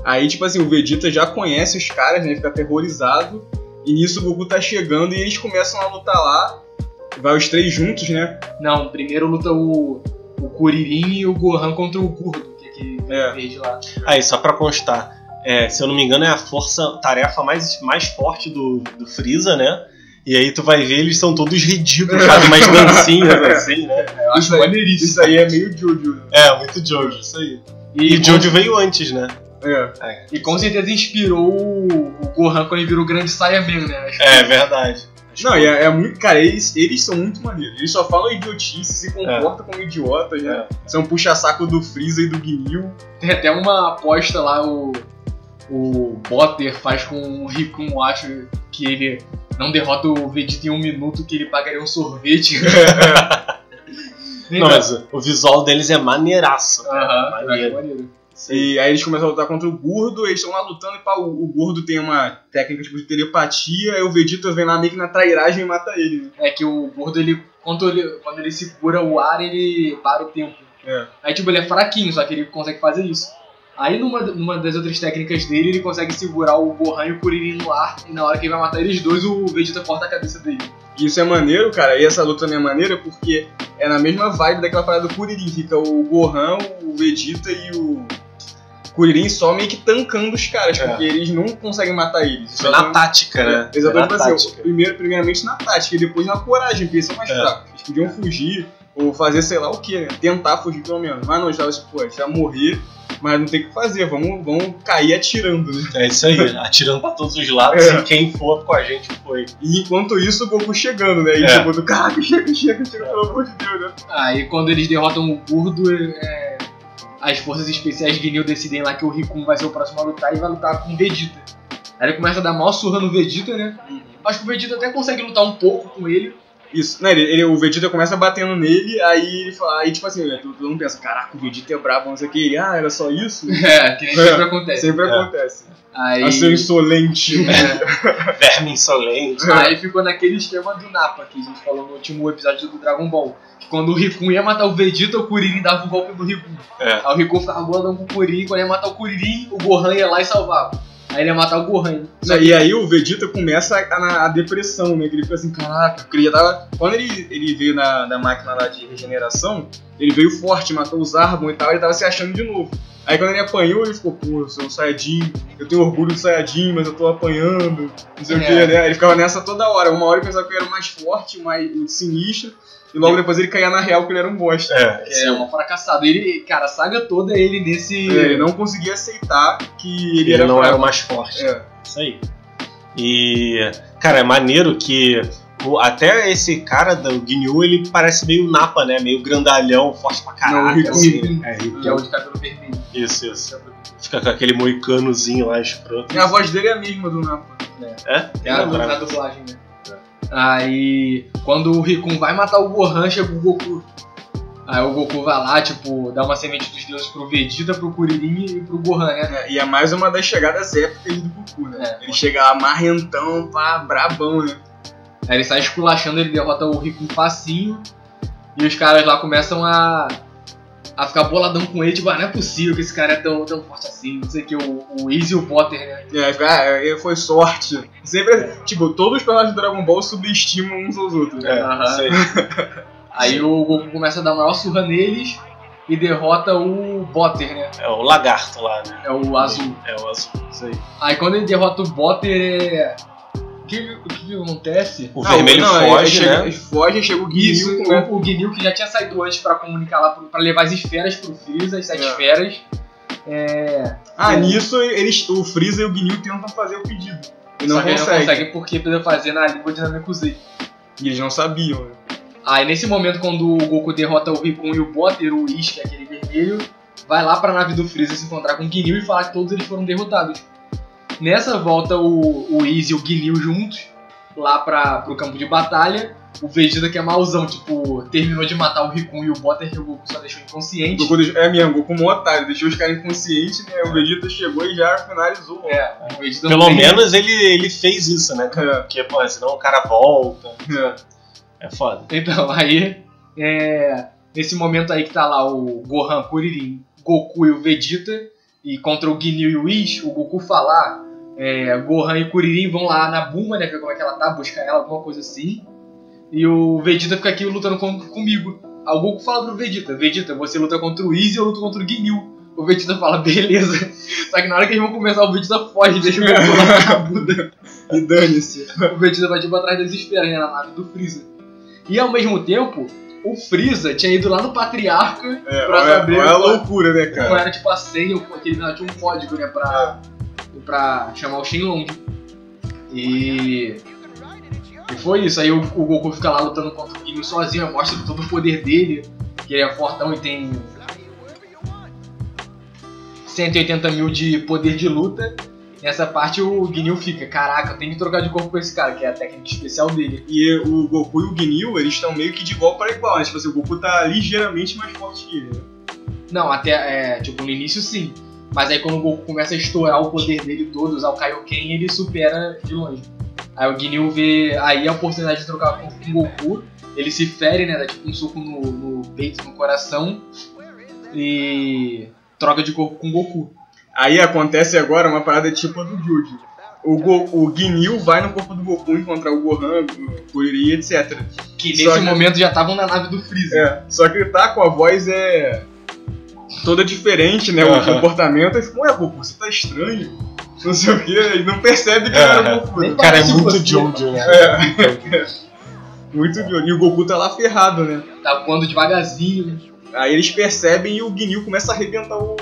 Aí, tipo assim, o Vegeta já conhece os caras, né? Ele fica aterrorizado. E nisso o Goku tá chegando e eles começam a lutar lá. Vai os três juntos, né? Não, primeiro luta o, o Kuririn e o Gohan contra o Gordo, que é aquele É. verde lá. Aí, só pra constar, é, se eu não me engano, é a força, tarefa mais, mais forte do, do Freeza, né? E aí tu vai ver, eles são todos ridículos, fazem umas dancinhas assim, né? Eu acho Isso aí- maneiríssimo. Isso aí é meio Jojo. né? É, muito Jojo, isso aí. E, E o Jojo veio antes, né? É. E com certeza inspirou o, Gohan quando ele virou o grande Saiyaman, né? Acho É, verdade. Não, e é, é muito. Cara, eles, eles são muito maneiros. Eles só falam idiotice, se comportam como idiotas, né? São puxa-saco do Freeza e do Gnil. Tem até uma aposta lá, o, o Botter faz com o Rikun, acho que ele não derrota o Vegeta em um minuto, que ele pagaria um sorvete. Não, mas o visual deles é maneiraço. Aham, Maneiro. eu acho maneiro. E aí eles começam a lutar contra o Gordo, eles estão lá lutando e pá, o, o Gordo tem uma técnica tipo de telepatia, aí o Vegeta vem lá meio que na trairagem e mata ele. Né? É que o gordo, ele quando, ele. quando ele segura o ar, ele para o tempo. É. Aí, tipo, ele é fraquinho, só que ele consegue fazer isso. Aí, numa, numa das outras técnicas dele, ele consegue segurar o Gohan e o Kuririn no ar, e na hora que ele vai matar eles dois, o Vegeta corta a cabeça dele. E isso é maneiro, cara, e essa luta também é maneira porque é na mesma vibe daquela parada do Kuririn. Fica o Gohan, o Vegeta e o Kuririn só meio que tancando os caras, É. porque eles não conseguem matar eles. Foi na tática, né? É, exatamente na assim, primeiro, primeiramente na tática e depois na coragem, porque eles são mais É. fracos. Eles podiam fugir ou fazer sei lá o que, né? tentar fugir pelo menos. Mas não, eles estavam assim, pô, a gente vai morrer, mas não tem o que fazer, vamos, vamos cair atirando, né? É isso aí, atirando pra todos os lados É. e quem for com a gente foi. E enquanto isso, o Goku chegando, né? E É. tipo, do caraca, chega, chega, chega, pelo amor de Deus, né? Aí, quando eles derrotam o gordo, é, as forças especiais de Gnil decidem lá que o Rikun vai ser o próximo a lutar e vai lutar com o Vegeta. Aí ele começa a dar maior surra no Vegeta, né? Acho que o Vegeta até consegue lutar um pouco com ele, Isso, né, ele, ele- o Vegeta começa batendo nele, aí ele fala, aí tipo assim, né, todo, todo mundo pensa, caraca, o Vegeta é brabo, não sei o que, ele, ah, era só isso? É, que nem É, sempre acontece. Sempre É. acontece. Aí, A seu insolente. é, Verme insolente. aí ficou naquele esquema do Napa que a gente falou no último episódio do Dragon Ball. Que quando o Rikun ia matar o Vegeta, o Kuririn dava o golpe no Rikun. É. Aí o Rikun ficava boladão com o Kuririn, quando ia matar o Kuririn, o Gohan ia lá e salvava. Aí ele ia matar o Gohan. E aí o Vegeta começa a, a- a depressão, né? Que ele fica assim, caraca, porque ele tava. Quando ele, ele veio na, na máquina lá de regeneração, ele veio forte, matou os Arbon e tal, ele tava se achando de novo. Aí quando ele apanhou, ele ficou, pô, eu sou um Saiyajin, eu tenho orgulho do Saiyajin, mas eu tô apanhando, não sei o É. que, né? Ele ficava nessa toda hora. Uma hora ele pensava que ele era o mais forte, mais sinistro, e logo depois ele caía na real que ele era um bosta. É, que é uma fracassado. Ele, cara, a saga toda é ele nesse. É, Ele não conseguia aceitar que ele, ele era não fraco. era o mais forte. É. Isso aí. E, cara, é maneiro que o- até esse cara do Ginyu, ele parece meio napa, né? Meio grandalhão, forte pra Não, o caralho. Rikun. assim. É, Que é o de cabelo vermelho. Isso, isso. Fica com aquele moicanozinho lá escroto. E a voz dele é a mesma do Napa. É? É a du- na dublagem, né? Aí, quando o Rikun vai matar o Gohan, chega o Goku. Aí o Goku vai lá, tipo, dá uma semente dos deuses pro Vegeta, pro Kuririn e pro Gohan, né? É, e é mais uma das chegadas épicas do Goku, né? É. Ele chega lá marrentão, pá, brabão, né? Aí ele sai esculachando, ele derrota o Rikun facinho. E os caras lá começam a, a ficar boladão com ele, tipo, ah, não é possível que esse cara é tão, tão forte assim. Não sei o que, o, o Easy e o Potter, né? Aí fica, ah, é, foi sorte. Sempre, tipo, todos os personagens do Dragon Ball subestimam uns aos outros, né? É, Aham. isso aí. Aí o Goku começa a dar maior surra neles e derrota o Potter, né? É o lagarto lá, né? É o azul. É o azul. Isso aí. Aí quando ele derrota o Botter, é... o, que, o acontece? O Não, vermelho não, foge, chega- né? Foge, chega o Isso, Guinil, né? o, o Ginyu que já tinha saído antes pra comunicar lá, pro- pra levar as esferas pro Freeza, as sete É. esferas. É... Ah, nisso eles, o Freeza e o Guinil tentam fazer o pedido. E não só que ele não conseguem. consegue porque precisa fazer na língua de Namekusei. E eles não sabiam, né? Aí nesse momento, quando o Goku derrota o Rikun e o Botter, o Whis, que é aquele vermelho, vai lá pra nave do Freeza se encontrar com o Ginyu e falar que todos eles foram derrotados. Nessa volta, o, o Whis e o Ginyu juntos, lá pra, pro campo de batalha. O Vegeta que é mauzão, tipo, terminou de matar o Rikun e o Botter, que o Goku só deixou inconsciente. Goku deixou, é mesmo, o Goku um otário, deixou os caras inconscientes, né? O Vegeta chegou e já finalizou. É, o Vegeta Pelo não tem- menos ele, ele fez isso, né? cara? É, Porque, pô, senão o cara volta. é. É foda. Então, aí, é, nesse momento aí que tá lá o Gohan, Kuririn, Goku e o Vegeta, e contra o Ginyu e o Whis, o Goku falar, é, Gohan e Kuririn vão lá na Bulma, né, ver como é que ela tá, buscar ela, alguma coisa assim, e o Vegeta fica aqui lutando com- comigo. Aí o Goku fala pro Vegeta, Vegeta, você luta contra o Whis e eu luto contra o Ginyu. O Vegeta fala, beleza. Só que na hora que eles vão começar, o Vegeta foge, deixa o Goku lá na Buda. E dane-se. O Vegeta vai tipo atrás das esferas, né, na nave do Freeza. E ao mesmo tempo, o Freeza tinha ido lá no Patriarca É, pra olha, saber olha a qual- loucura, né, qual cara? era tipo a senha, aquele tinha um código, né, pra, pra chamar o Shenlong. E. E foi isso, aí o, o Goku fica lá lutando contra o Ginyu sozinho, mostra todo o poder dele, que ele é fortão e tem 180 mil de poder de luta. Nessa parte o Ginyu fica, caraca, eu tenho que trocar de corpo com esse cara, que é a técnica especial dele. E o Goku e o Ginyu, eles estão meio que de igual para igual, né? Tipo assim, o Goku tá ligeiramente mais forte que ele, né? Não, até, é, tipo, no início sim. Mas aí quando o Goku começa a estourar o poder dele todo, usar o Kaioken, ele supera de longe. Aí o Ginyu vê aí a oportunidade de trocar com o Goku. Ele se fere, né? Dá tipo um soco no, no peito, no coração. E troca de corpo com o Goku. Aí acontece agora uma parada tipo a do Jude. O, Go, o Ginyu vai no corpo do Goku encontrar o Gohan, o Kuririn, etc. Que nesse que- momento já estavam na nave do Freeza. É, só que ele tá com a voz é toda diferente, né? O comportamento. Aí fica, ué, Goku, você tá estranho. Não sei o que, ele não percebe que era o Goku. Nem né? O cara é muito. Jojo, né? Muito de olho. E o Goku tá lá ferrado, né? Tá voando devagarzinho. Aí eles percebem e o Ginyu começa a arrebentar o,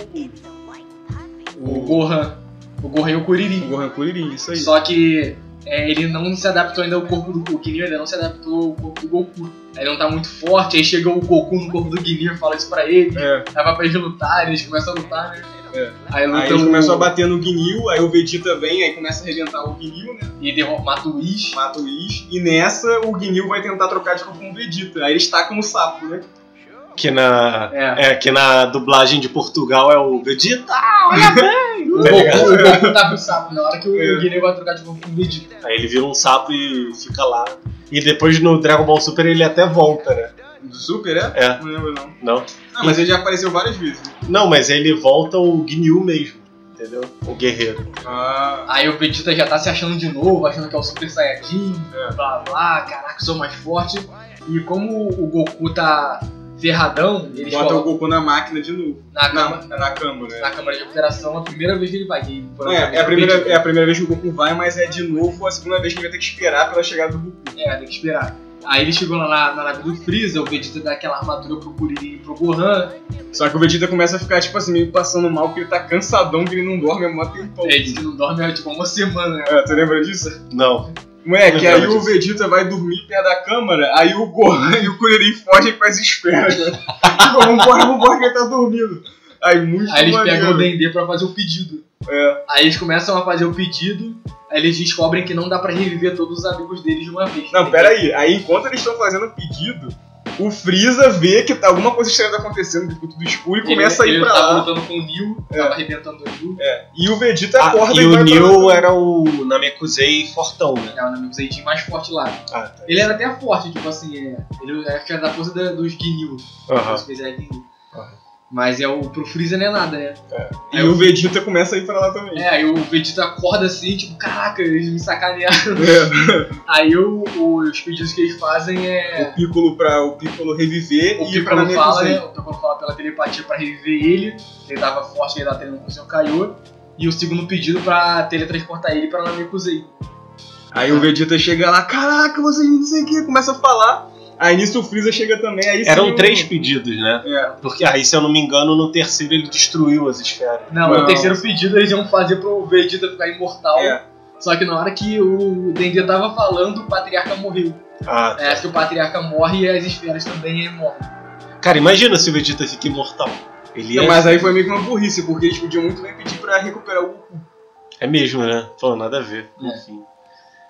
O Gohan. O Gohan e o o Kuririn. Gohan Kuririn, isso aí. Só que é, ele não se adaptou ainda ao corpo do o Ginyu, ainda não se adaptou ao corpo do Goku. Aí ele não tá muito forte, aí chega o Goku no corpo do e fala isso pra ele. É, Aí vai pra eles lutarem, eles começam a lutar, né? É. Aí luta Aí eles o- começam a bater no Gnil, aí o Vegeta vem, aí começa a arrebentar o Gnil, né? E derruba, mata o Whis. Mata o Whis. E nessa, o Gnil vai tentar trocar de corpo com o Vegeta. Aí eles tacam o sapo, né? Que na, É. é, que na dublagem de Portugal é o Vegeta. O Tá Goku, ligado? o Goku tá com o sapo na hora que o É. Guineu vai trocar de corpo com o Vegeta. Aí ele vira um sapo e fica lá. E depois no Dragon Ball Super ele até volta, né? Do Super, é? É. Não lembro, não. Não? Ah, mas ele já apareceu várias vezes. Não, mas ele volta o Ginyu mesmo, entendeu? O guerreiro. Ah, Aí o Vegeta já tá se achando de novo, achando que é o Super Saiyajin, É. blá blá, caraca, sou mais forte. E como o Goku tá ferradão, eles bota o Goku na máquina de novo. na, Na, cama, na câmara, né? na câmara de recuperação a primeira vez que ele vai. É, é, a primeira, é a primeira vez que o Goku vai, mas é de novo a segunda vez que ele vai ter que esperar pela chegada do Goku. É, tem que esperar. Aí ele chegou lá na, na nave do Freeza, o Vegeta dá aquela armadura pro Kuririn e pro Gohan. Só que o Vegeta começa a ficar, tipo assim, meio passando mal, porque ele tá cansadão, que ele não dorme há mó tempão. Ele diz que não dorme há tipo uma semana, né? É, tu lembra disso? Não. Moleque, aí lembro o Vegeta vai dormir perto da câmara, aí o Gohan e o Kuririn fogem pras esferas, né? Tipo, vambora, vambora que ele tá dormindo. Aí muito Aí eles maneiro. pegam o Dendê pra fazer o pedido. É. Aí eles começam a fazer o pedido, aí eles descobrem que não dá pra reviver todos os amigos deles de uma vez. Não, pera aí. Aí enquanto eles estão fazendo o pedido, o Freeza vê que tá alguma coisa estranha tá acontecendo, ficou tudo escuro, e começa ele, a ir pra ele tava lá. lutando com o Neo, É. tava arrebentando o Neo. É. E o Vegeta Ah, acorda e o vai pra Neo era o Namekusei fortão, né? É o amigo Zaitin mais forte lá. Ah, tá. Ele era até forte, tipo assim, é, ele acho que era da força da- dos Ginyu. Aham. Os especiais Ginyu. Aham. Mas é o, pro Freeza não é nada, né? E o Vegeta começa a ir pra lá também. É, aí o Vegeta acorda assim, tipo, caraca, eles me sacanearam. É. Aí o, o- os pedidos que eles fazem é. O Piccolo pra o Piccolo reviver O e ir pra Piccolo fala, né? O Piccolo fala pela telepatia pra reviver ele, ele tava forte, ele tava treinando com o seu Kaiô. E o segundo pedido pra teletransportar ele pra Namekusei. Aí o Vegeta chega lá, caraca, vocês não sei o que, começa a falar. Aí nisso o Freeza chega também, aí sim Eram o- três pedidos, né? É. Porque aí, se eu não me engano, no terceiro ele destruiu as esferas. Não, Não. o terceiro pedido eles iam fazer pro Vegeta ficar imortal. É. Só que na hora que o Dendê tava falando, o Patriarca morreu. Ah, É, que o Patriarca morre e as esferas também morrem. Cara, imagina se o Vegeta fica imortal. Ele Não, é, mas aí foi meio que uma burrice, porque eles podiam muito bem pedir pra recuperar o Goku. é mesmo, né? Pô, nada a ver. É. Enfim.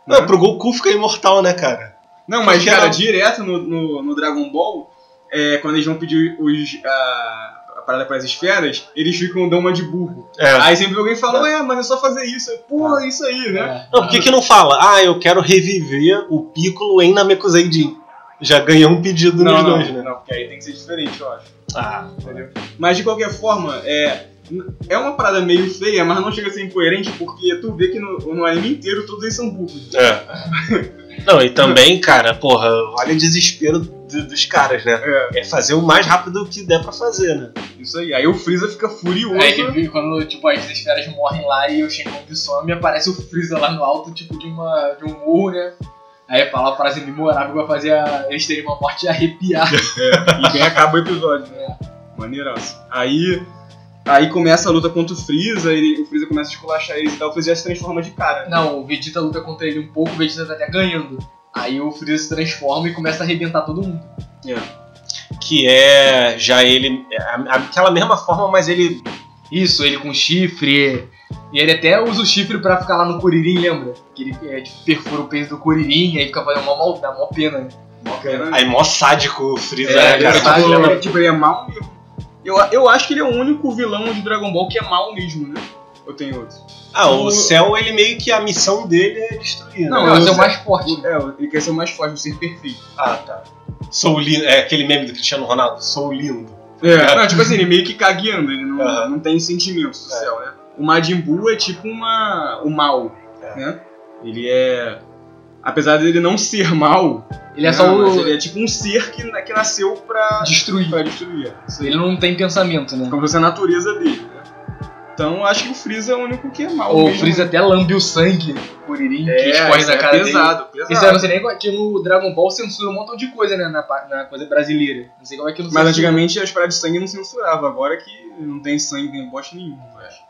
Não, pro Goku ficar imortal, né, cara? Não, mas cara, não. direto no, no, no Dragon Ball, é, quando eles vão pedir os, a, a parada pras esferas, eles ficam dão uma de burro. É. Aí sempre alguém fala, ué, mas é só fazer isso. Aí, Pô, é isso aí, né? É. Não, por que que não fala? Ah, eu quero reviver o Piccolo em Namekusei Jin. Já ganhou um pedido Não, nos não, dois, né? não, porque aí tem que ser diferente, eu acho. Ah, Mas de qualquer forma, é, é uma parada meio feia, mas não chega a ser incoerente, porque tu vê que no, no anime inteiro todos eles são burros. é. Não, e também, cara, porra, olha o desespero do- dos caras, né? É, É fazer o mais rápido que der pra fazer, né? isso aí. Aí o Freeza fica furioso. Aí que vi- quando tipo, as esferas morrem lá e o Shenlong some, aparece o Freeza lá no alto, tipo, de, uma, de um morro, né? Aí fala a frase memorável pra fazer a- eles terem uma morte arrepiada. E bem acaba o episódio, né? Maneiraço. Aí, aí começa a luta contra o Freeza, ele, o Freeza começa a esculachar eles e tal, o Freeza já se transforma de cara. Não, o Vegeta luta contra ele um pouco, o Vegeta tá até ganhando. Aí o Freeza se transforma e começa a arrebentar todo mundo. Que é já ele. é aquela mesma forma, mas ele. Isso, ele com chifre. E ele até usa o chifre pra ficar lá no Kuririn, lembra? Que ele é, tipo, perfura o peso do Kuririn, aí fica fazendo uma mal, dá mó pena. né? Cara, Aí mó sádico o Freeza, É, né, ele cara? tá- tipo, lembra? ele, tipo, ele é mal mesmo. Eu, eu acho que ele é o único vilão de Dragon Ball que é mal mesmo, né? Ou tem outro? Ah, o céu, ele meio que a missão dele é destruir. Não, né? Não, eu esse é o mais forte. É, ele quer ser o mais forte, o ser perfeito. Ah, tá. Sou lindo. É aquele meme do Cristiano Ronaldo. Sou lindo. É, não, tipo assim, ele meio que cagueando, ele não, não tem sentimentos do É. céu, né? O Majin Buu é tipo uma, o mal, É. né? Ele é... Apesar dele não ser mal, Ele é né, só o. ele é tipo um ser que, que nasceu pra, destruir. pra destruir. Ele não tem pensamento, né? Como se fosse a natureza dele, né? Então acho que o Freeza é o único que é mal O mesmo. Freeza até lambe o sangue Kuririn, é, que escorre na é cara dele. pesado, pesado. Não sei nem como é que no Dragon Ball censura um montão de coisa, né? Na, na coisa brasileira. Não sei como é que não Mas antigamente as paradas de sangue não censuravam, agora que não tem sangue nem bosta acho.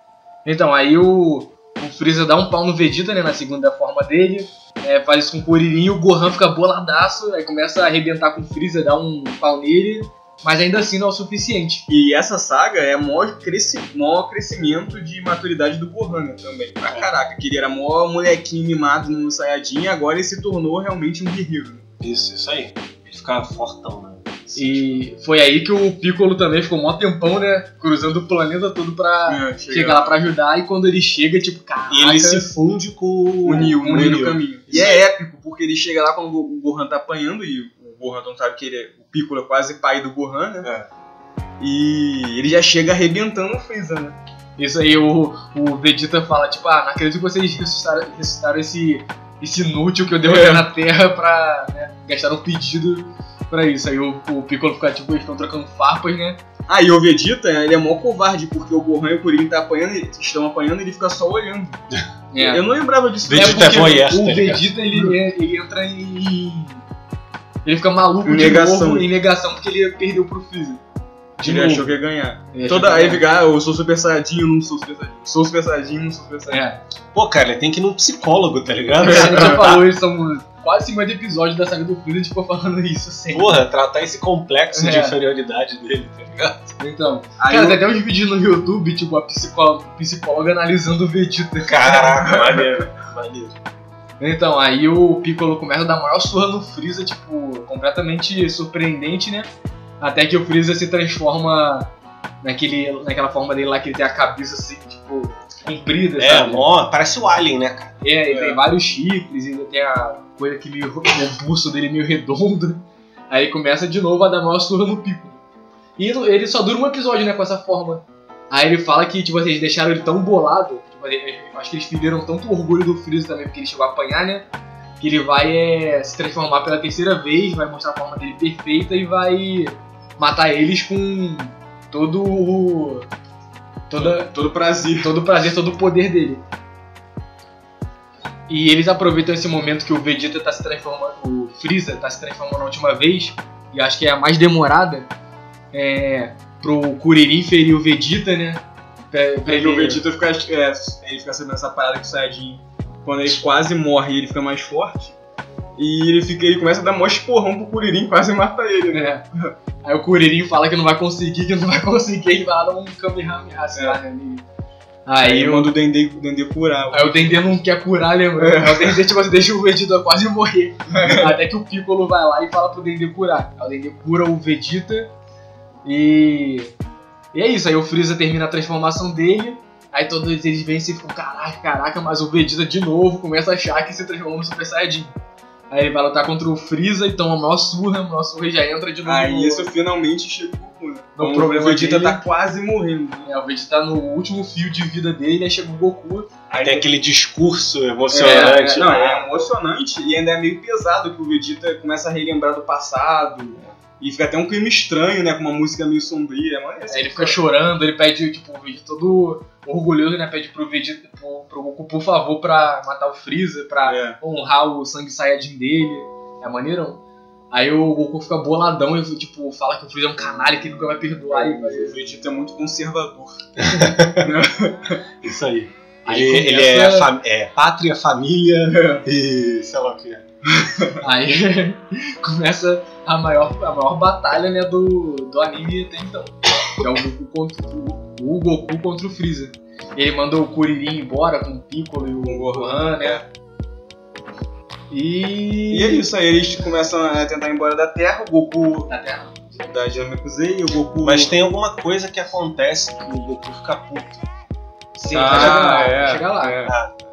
Então, aí o, o Freeza dá um pau no Vegeta, né? Na segunda forma dele. É, faz isso com o Kuririn e o Gohan fica boladaço. Aí começa a arrebentar com o Freeza, dá um pau nele. Mas ainda assim não é o suficiente. E essa saga é o maior, cresci... maior crescimento de maturidade do Gohan né, também. Pra caraca, que ele era maior molequinho mimado no Saiyajin e agora ele se tornou realmente um guerreiro. né? Isso, isso aí. Ele ficava fortão, né? E foi aí que o Piccolo também ficou um maior tempão, né? Cruzando o planeta todo pra É, chega- chegar lá pra ajudar. E quando ele chega, tipo, caraca. E ele se funde com o Neo, no o meio Neo. do caminho. E é épico, porque ele chega lá quando o Gohan tá apanhando e o Gohan não sabe que ele é, o Piccolo é quase pai do Gohan, né? É. E ele já chega arrebentando o Freeza, né? Isso aí o, o Vegeta fala, tipo, ah, não acredito que vocês ressuscitaram, ressuscitaram esse, esse inútil que eu derrotei É. na Terra pra né, gastar um pedido pra isso. Aí o, o Piccolo fica, tipo, eles estão trocando farpas, né? Ah, e o Vegeta, ele é mó covarde, porque o Gohan e o Kuririn tá apanhando, estão apanhando e ele fica só olhando. É. Eu não lembrava disso. Vegeta é é porque voyeur, tá o ligado? Vegeta, ele, ele entra em... Ele fica maluco Em de negação. novo em negação porque ele perdeu pro Freeza. De Ele novo. achou que ia ganhar. Ele Toda aí fica, ah, eu sou Super Saiyajin, eu não sou Super Saiyajin. Sou Super Saiyajin, não sou Super Saiyajin. É. Pô, cara, ele tem que ir num psicólogo, tá ligado? A gente já falou isso, são quase 50 episódios da saga do Freeza, ficou falando isso sempre. Porra, tratar esse complexo de É. inferioridade dele, tá ligado? Então, Aí cara, eu- tem até uns vídeos no YouTube, tipo, a psicóloga, psicóloga analisando o Vegeta. Caraca, maneiro, maneiro. Então, aí o Piccolo começa a dar a maior surra no Freeza, tipo, completamente surpreendente, né? Até que o Freeza se transforma naquele, naquela forma dele lá que ele tem a cabeça assim, tipo, comprida, É, sabe? mó, parece o Alien, né, cara? É, ele É. tem vários chifres, ainda tem a coisa que meio, o pulso dele meio redondo. Aí começa de novo a dar maior surra no Piccolo. E ele só dura um episódio, né, com essa forma. Aí ele fala que, tipo, eles deixaram ele tão bolado, tipo, acho que eles feriram tanto orgulho do Freeza também, porque ele chegou a apanhar, né? Que ele vai é, se transformar pela terceira vez, vai mostrar a forma dele perfeita e vai matar eles com todo o. Toda, Todo prazer. todo o prazer, todo o poder dele. E eles aproveitam esse momento que o Vegeta tá se transformando, o Freeza tá se transformando na última vez, e acho que é a mais demorada, é, pro Kuririn ferir o Vegeta, né? Pra, pra Aí o Vegeta fica, é, ele fica sabendo essa parada que o Saiyajin, quando ele quase morre, ele fica mais forte. E ele, fica, ele começa a dar mó esporrão pro Kuririn, quase mata ele, né? É. Aí o Kuririn fala que não vai conseguir, que não vai conseguir, ele vai lá dar um Kamehameha, sei lá, né? Aí Aí, manda o Dendê, o Dendê curar. aí o Dendê não quer curar, lembra? É. Aí o Dendê, tipo assim, deixa o Vegeta quase morrer. Até que o Piccolo vai lá e fala pro Dendê curar. Aí o Dendê cura o Vegeta e. E é isso, aí o Freeza termina a transformação dele. Aí todos eles vencem e ficam, caraca, caraca, mas o Vegeta de novo começa a achar que se transformou no Super Saiyajin. Aí ele vai lutar contra o Freeza e toma a maior surra, a maior surra e já entra de novo. Aí no- isso finalmente chega o Goku, né? Quando problema o Vegeta dele. tá quase morrendo. É, o Vegeta tá no último fio de vida dele, aí chega o Goku. Aí Tem aquele discurso É, emocionante. é, não, é emocionante e ainda é meio pesado que o Vegeta começa a relembrar do passado. E fica até um clima estranho, né? Com uma música meio sombria. Mas Aí ele fica chorando, ele pede, tipo, o Vegeta todo orgulhoso, né? Pede pro Vegeta, pro, pro Goku, por favor, pra matar o Freeza, pra É. honrar o sangue Saiyajin dele. É maneirão. Aí o Goku fica boladão e, tipo, fala que o Freeza é um canalha, que ele nunca vai perdoar. E vai... O Vegeta é muito conservador. Isso aí. Aí ele, começa- ele é, fam- é pátria, família e sei lá o que. Aí começa a maior, a maior batalha, né, do, do anime até então. Que é o Goku contra o, o Goku contra o Freeza. Ele mandou o Kuririn embora com o Piccolo e o Gohan, né? E... E é isso, aí eles começam a tentar ir embora da Terra, o Goku Na Terra. da Namekusei e o Goku... Mas tem alguma coisa que acontece que o Goku fica puto. Sim, Ah, vai chegar lá, é, vai chegar lá. é.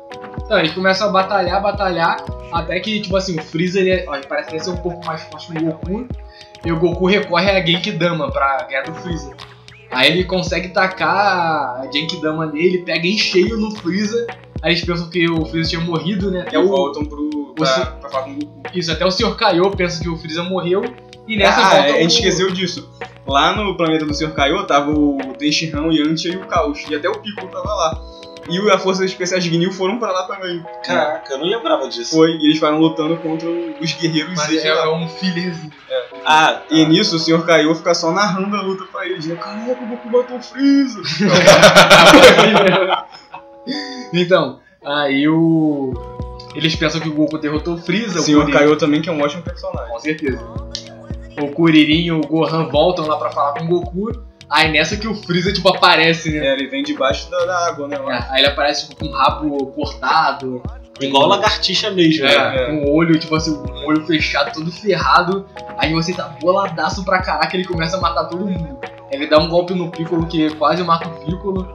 Então, eles começam a batalhar, batalhar, até que, tipo assim, o Freeza, ele é- ó, ele parece ele ser um pouco mais forte que o Goku, e o Goku recorre a Genkidama pra ganhar do Freeza. Aí ele consegue tacar a Genkidama nele, pega em cheio no Freeza, aí eles pensam que o Freeza tinha morrido, né? Até Eles o, voltam pro, pra, Você- pra falar com o Goku. isso, até o Sr. Kaiô pensa que o Freeza morreu, e nessa ah, volta a gente o- esqueceu disso. Lá no planeta do Sr. Kaiô tava o Tenshinhan, o Yantia e o Caos. E até o Piccolo tava lá. E a Força Especiais de Gnil foram pra lá também. Caraca, eu não lembrava disso. Foi, e eles foram lutando contra os guerreiros Mas Z é, é um fillerzinho. Ah, E nisso o Sr. Kaiô fica só narrando a luta pra eles. Né? Caraca, o Goku matou o Freeza. então, aí o. Eles pensam que o Goku derrotou o Freeza. o. Kuririn- Kaiô também, que é um ótimo personagem. Com certeza. o Kuririn e o Gohan voltam lá pra falar com o Goku. Aí nessa que o Freeza, tipo, aparece, né? É, ele vem debaixo da, da água, né? lá. É, Aí ele aparece tipo, com o rabo cortado. Igual lagartixa mesmo, É, né? com o olho, tipo assim, o olho fechado, todo ferrado. Aí você tá boladaço pra caraca, ele começa a matar todo mundo. Ele dá um golpe no Piccolo que quase mata o Piccolo.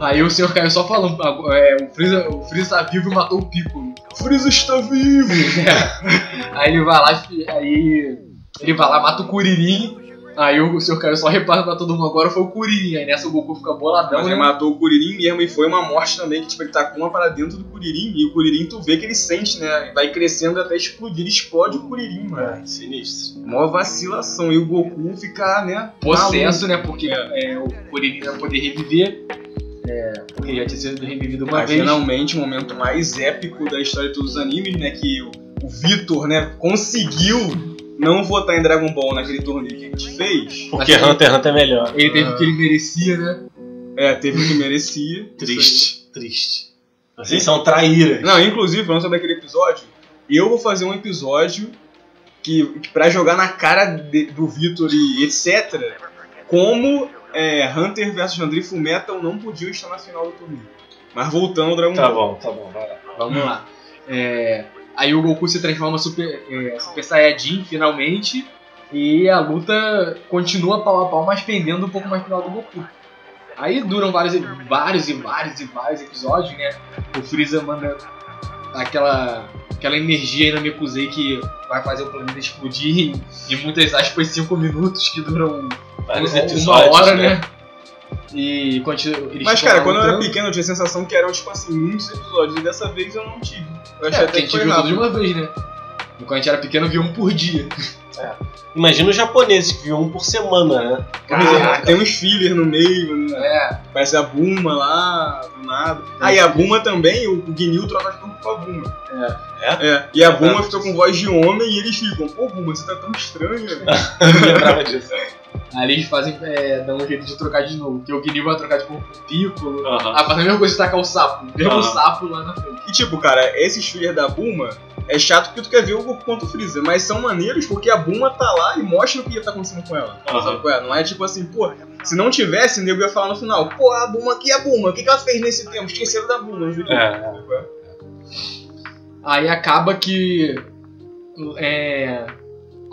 Aí o senhor caiu só falando, é, o, Freeza, o Freeza tá vivo e matou o Piccolo. Freeza está vivo! Aí ele vai lá, e- aí ele vai lá, mata o Kuririn. Aí o senhor caiu só repassa pra todo mundo, agora foi o Kuririn. Aí nessa o Goku fica boladão, Mas né? ele matou o Kuririn mesmo e foi uma morte também, que tipo, ele tá com uma para dentro do Kuririn e o Kuririn tu vê que ele sente, né? Vai crescendo até explodir, explode o Kuririn, mano. É, sinistro. Mó vacilação. E o Goku ficar, né? Possesso, né? Porque é, o Kuririn vai poder reviver. É, porque já tinha sido revivido uma Mas vez. finalmente o momento mais épico da história de todos os animes, né? Que o, o Vitor, né, conseguiu não votar em Dragon Ball naquele torneio que a gente fez. Porque Mas- Hunter x Hunter é melhor. Ele teve o que ele merecia, né? É, teve o que merecia. Triste, triste. Vocês são traíras. Não, inclusive, falando sobre aquele episódio, eu vou fazer um episódio que, que para jogar na cara de- do Vitor e etc. Como é, Hunter vs Hunter e Fullmetal não podiam estar na final do torneio. Mas voltando ao Dragon Tá Ball. bom, tá bom, vai lá. Vamos lá. É, aí o Goku se transforma super, é, super Saiyajin finalmente. E a luta continua pau a pau, mas pendendo um pouco mais pro lado do Goku. Aí duram vários, e- vários e vários e vários episódios, né? O Freeza manda aquela, aquela energia aí na Mekuzei que vai fazer o planeta explodir em, em muitas aspas 5 minutos, que duram Vários uma, episódios, uma hora, né? E continua, Mas, cara, quando eu era pequeno, eu tinha a sensação que eram, tipo assim, muitos episódios. E dessa vez eu não tive. Eu achei É, até a que gente foi viu tudo de uma vez, né? Quando a gente era pequeno, via um por dia. Imagina os japoneses que viam um por semana, né? Caraca, tem uns filler no meio, né? É, Parece a Buma lá, do nada. Ah, e a Buma também, o, Ginyu troca de corpo com a Buma. É? É. E a Buma Verdade. fica com voz de homem e eles ficam, pô, Buma, você tá tão estranha. Eu não lembrava disso. Aí eles fazem, é, dão um jeito de trocar de novo. Porque o Ginyu vai trocar de corpo com o Piccolo. Ah, faz a mesma coisa de tacar o sapo. Mesmo o sapo lá na frente. E tipo, cara, esses filler da Buma é chato porque tu quer ver o Goku contra o Freeza, mas são maneiros porque a Buma tá lá e mostra o que tá acontecendo com ela. Sabe qual é? Não é tipo assim, pô, se não tivesse, o nego ia falar no final, pô, a Buma aqui é a Buma, o que, que ela fez nesse tempo? Esqueceram da Buma, não sei o quê. É. É? Aí acaba que. É.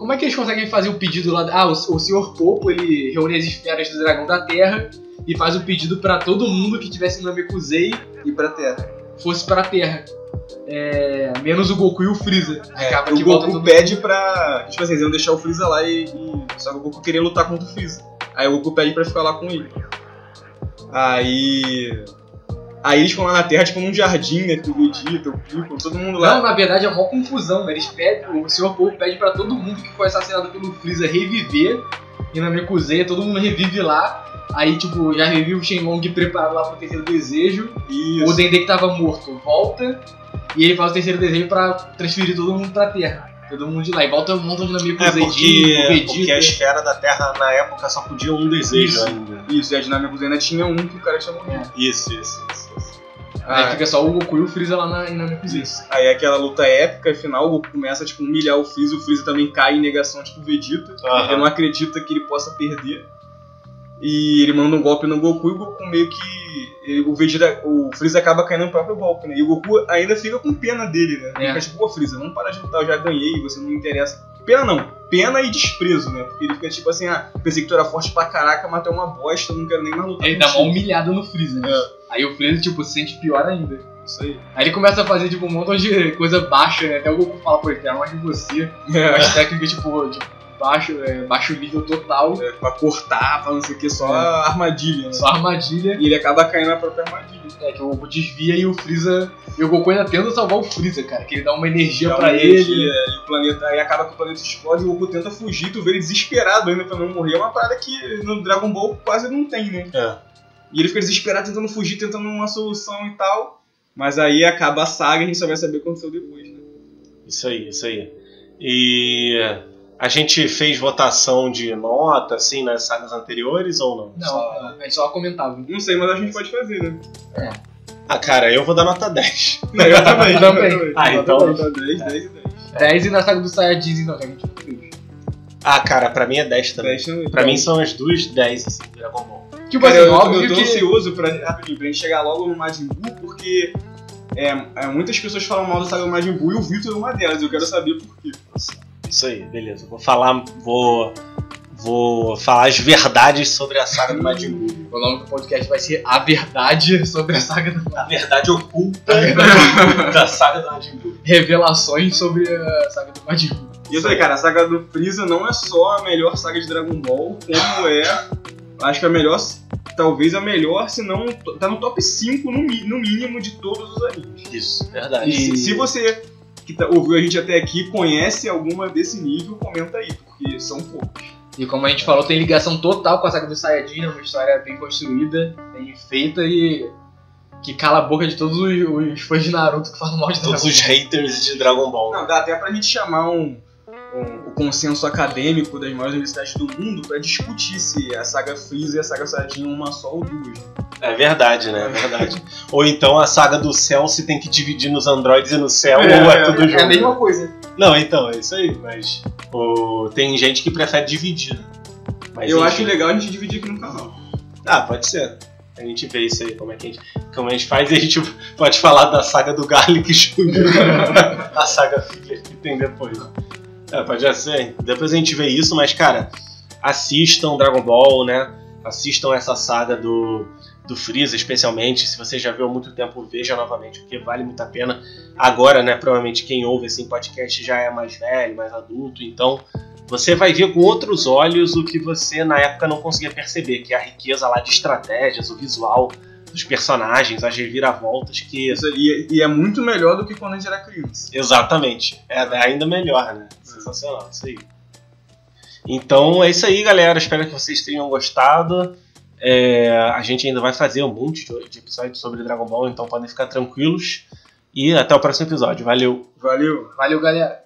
Como é que eles conseguem fazer o pedido lá? Ah, o, o Sr. Popo ele reúne as esferas do dragão da Terra e faz o pedido pra todo mundo que tivesse no Namekusei E pra Terra. fosse pra Terra. É, menos o Goku e o Freeza. Acaba o Goku pede pra. Tipo assim, eles iam deixar o Freeza lá e, e- Só que o Goku queria lutar contra o Freeza. Aí o Goku pede pra ficar lá com ele. Aí. Aí eles ficam lá na Terra, tipo num jardim, né? Com o Vegeta, o Piccolo, todo mundo lá. Não, na verdade é uma confusão. Eles pedem, o Sr. Popo pede pra todo mundo que foi assassinado pelo Freeza reviver. E na Mekuzeia todo mundo revive lá. Aí, tipo, já revive o Shenlong preparado lá pro terceiro desejo. Isso. O Dendê que tava morto volta. E ele faz o terceiro desejo pra transferir todo mundo pra Terra. Todo mundo de lá. E volta um monte de É Namekusei, porque, o porque a Vegeta. esfera da Terra na época só podia um desejo Isso. ainda. Isso, e a dinâmica ainda tinha um que o cara tinha morrido. Isso, isso, isso. Aí Ah, fica só o Goku e o Freeza lá na, na. Isso. Aí é aquela luta épica, final, o Goku começa tipo, a humilhar o Freeza, o Freeza também cai em negação, tipo o Vegeta. Ele Aham. não acredita que ele possa perder. E ele manda um golpe no Goku e o Goku meio que. ele- o Vegeta. O Freeza acaba caindo no próprio golpe, né? E o Goku ainda fica com pena dele, né? É. Fica tipo, pô, Freeza, vamos parar de lutar, eu já ganhei, você não me interessa. Pena não, pena e desprezo, né? Porque ele fica tipo assim, ah, pensei que tu era forte pra caraca, mas tu é uma bosta, não quero nem mais lutar Ele dá uma humilhada no Freeza, né? Aí o Freeza, tipo, se sente pior ainda. Isso aí. Aí ele começa a fazer, tipo, um montão de coisa baixa, né? Até o Goku fala, pô, ele quer mais de você. É, As técnicas, tipo, de baixo, é, baixo nível total. é, pra cortar, pra não sei o que, só É. armadilha, né? Só armadilha. E ele acaba caindo na própria armadilha. É, que o Goku desvia e o Freeza. E o Goku ainda tenta salvar o Freeza, cara. Que ele dá uma energia Dá pra uma ele. energia, E o planeta, aí acaba que o planeta explode e o Goku tenta fugir, tu vê ele desesperado ainda pra não morrer. É uma parada que no Dragon Ball quase não tem, né? É. E ele fica desesperado tentando fugir, tentando uma solução e tal. Mas aí acaba a saga e a gente só vai saber o que aconteceu depois, né? Isso aí, isso aí. E a gente fez votação de nota, assim, nas sagas anteriores ou não? Não, a gente só comentava. Não sei, mas a gente pode fazer, né? Ah, cara, eu vou dar nota 10. Não, eu também. Também. eu Ah, Eu então- também, tá 10, 10 e 10. 10 e na saga do Saiyajins, então, que a gente fez. Ah, cara, pra mim é 10 também. 10 também. Pra mim são as duas 10, assim, Dragon Ball. Tipo Cara, assim, eu, óbvio eu tô que... ansioso pra, rapidinho, pra gente chegar logo no Majin Buu, porque é, é, muitas pessoas falam mal da saga do Majin Buu e o Vitor é uma delas. Eu quero saber por quê. Isso aí, beleza. Vou falar, vou, vou falar as verdades sobre a saga do Majin Buu. O nome do podcast vai ser A Verdade sobre a saga do A verdade oculta da saga do Majin Buu. Revelações sobre a saga do Majin Buu. E eu falei, cara, a saga do Freeza não é só a melhor saga de Dragon Ball, como é. Acho que a melhor, talvez a melhor, se não. Tá no top 5 no, no mínimo de todos os animes. Isso, verdade. E se, se você que tá- ouviu a gente até aqui conhece alguma desse nível, comenta aí, porque são poucos. E como a gente falou, tem ligação total com a saga do Saiyajin, é uma história bem construída, bem feita e que cala a boca de todos os, os fãs de Naruto que falam mal de Todos Dragon os haters de Dragon Ball. Não, dá até pra gente chamar um, um- o consenso acadêmico das maiores universidades do mundo pra discutir se a saga Freeza e a saga Saiyajin é uma só ou duas. É verdade, né? É verdade. ou então a saga do céu se tem que dividir nos androides e no céu, É, ou é tudo É junto. a mesma coisa. Não, então, é isso aí, mas tem gente que prefere dividir. né? Mas, Eu enfim. acho legal a gente dividir aqui no canal. Ah, pode ser. A gente vê isso aí, como é que a gente, como a gente faz, e a gente pode falar da saga do Garlic Jr. a saga filler que tem depois. É, pode ser. Depois a gente vê isso, mas, cara, assistam Dragon Ball, né? Assistam essa saga do, do Freeza, especialmente. Se você já viu há muito tempo, veja novamente, porque vale muito a pena. Agora, né, provavelmente quem ouve esse podcast já é mais velho, mais adulto, então você vai ver com outros olhos o que você na época não conseguia perceber, que é a riqueza lá de estratégias, o visual dos personagens, as reviravoltas que. Aí- E, é muito melhor do que quando a gente era criança. Exatamente. É ainda melhor, né? Sensacional, isso aí. Então é isso aí, galera. Espero que vocês tenham gostado. É, a gente ainda vai fazer um monte de de episódios sobre Dragon Ball, então podem ficar tranquilos. E até o próximo episódio. Valeu! Valeu! Valeu, galera.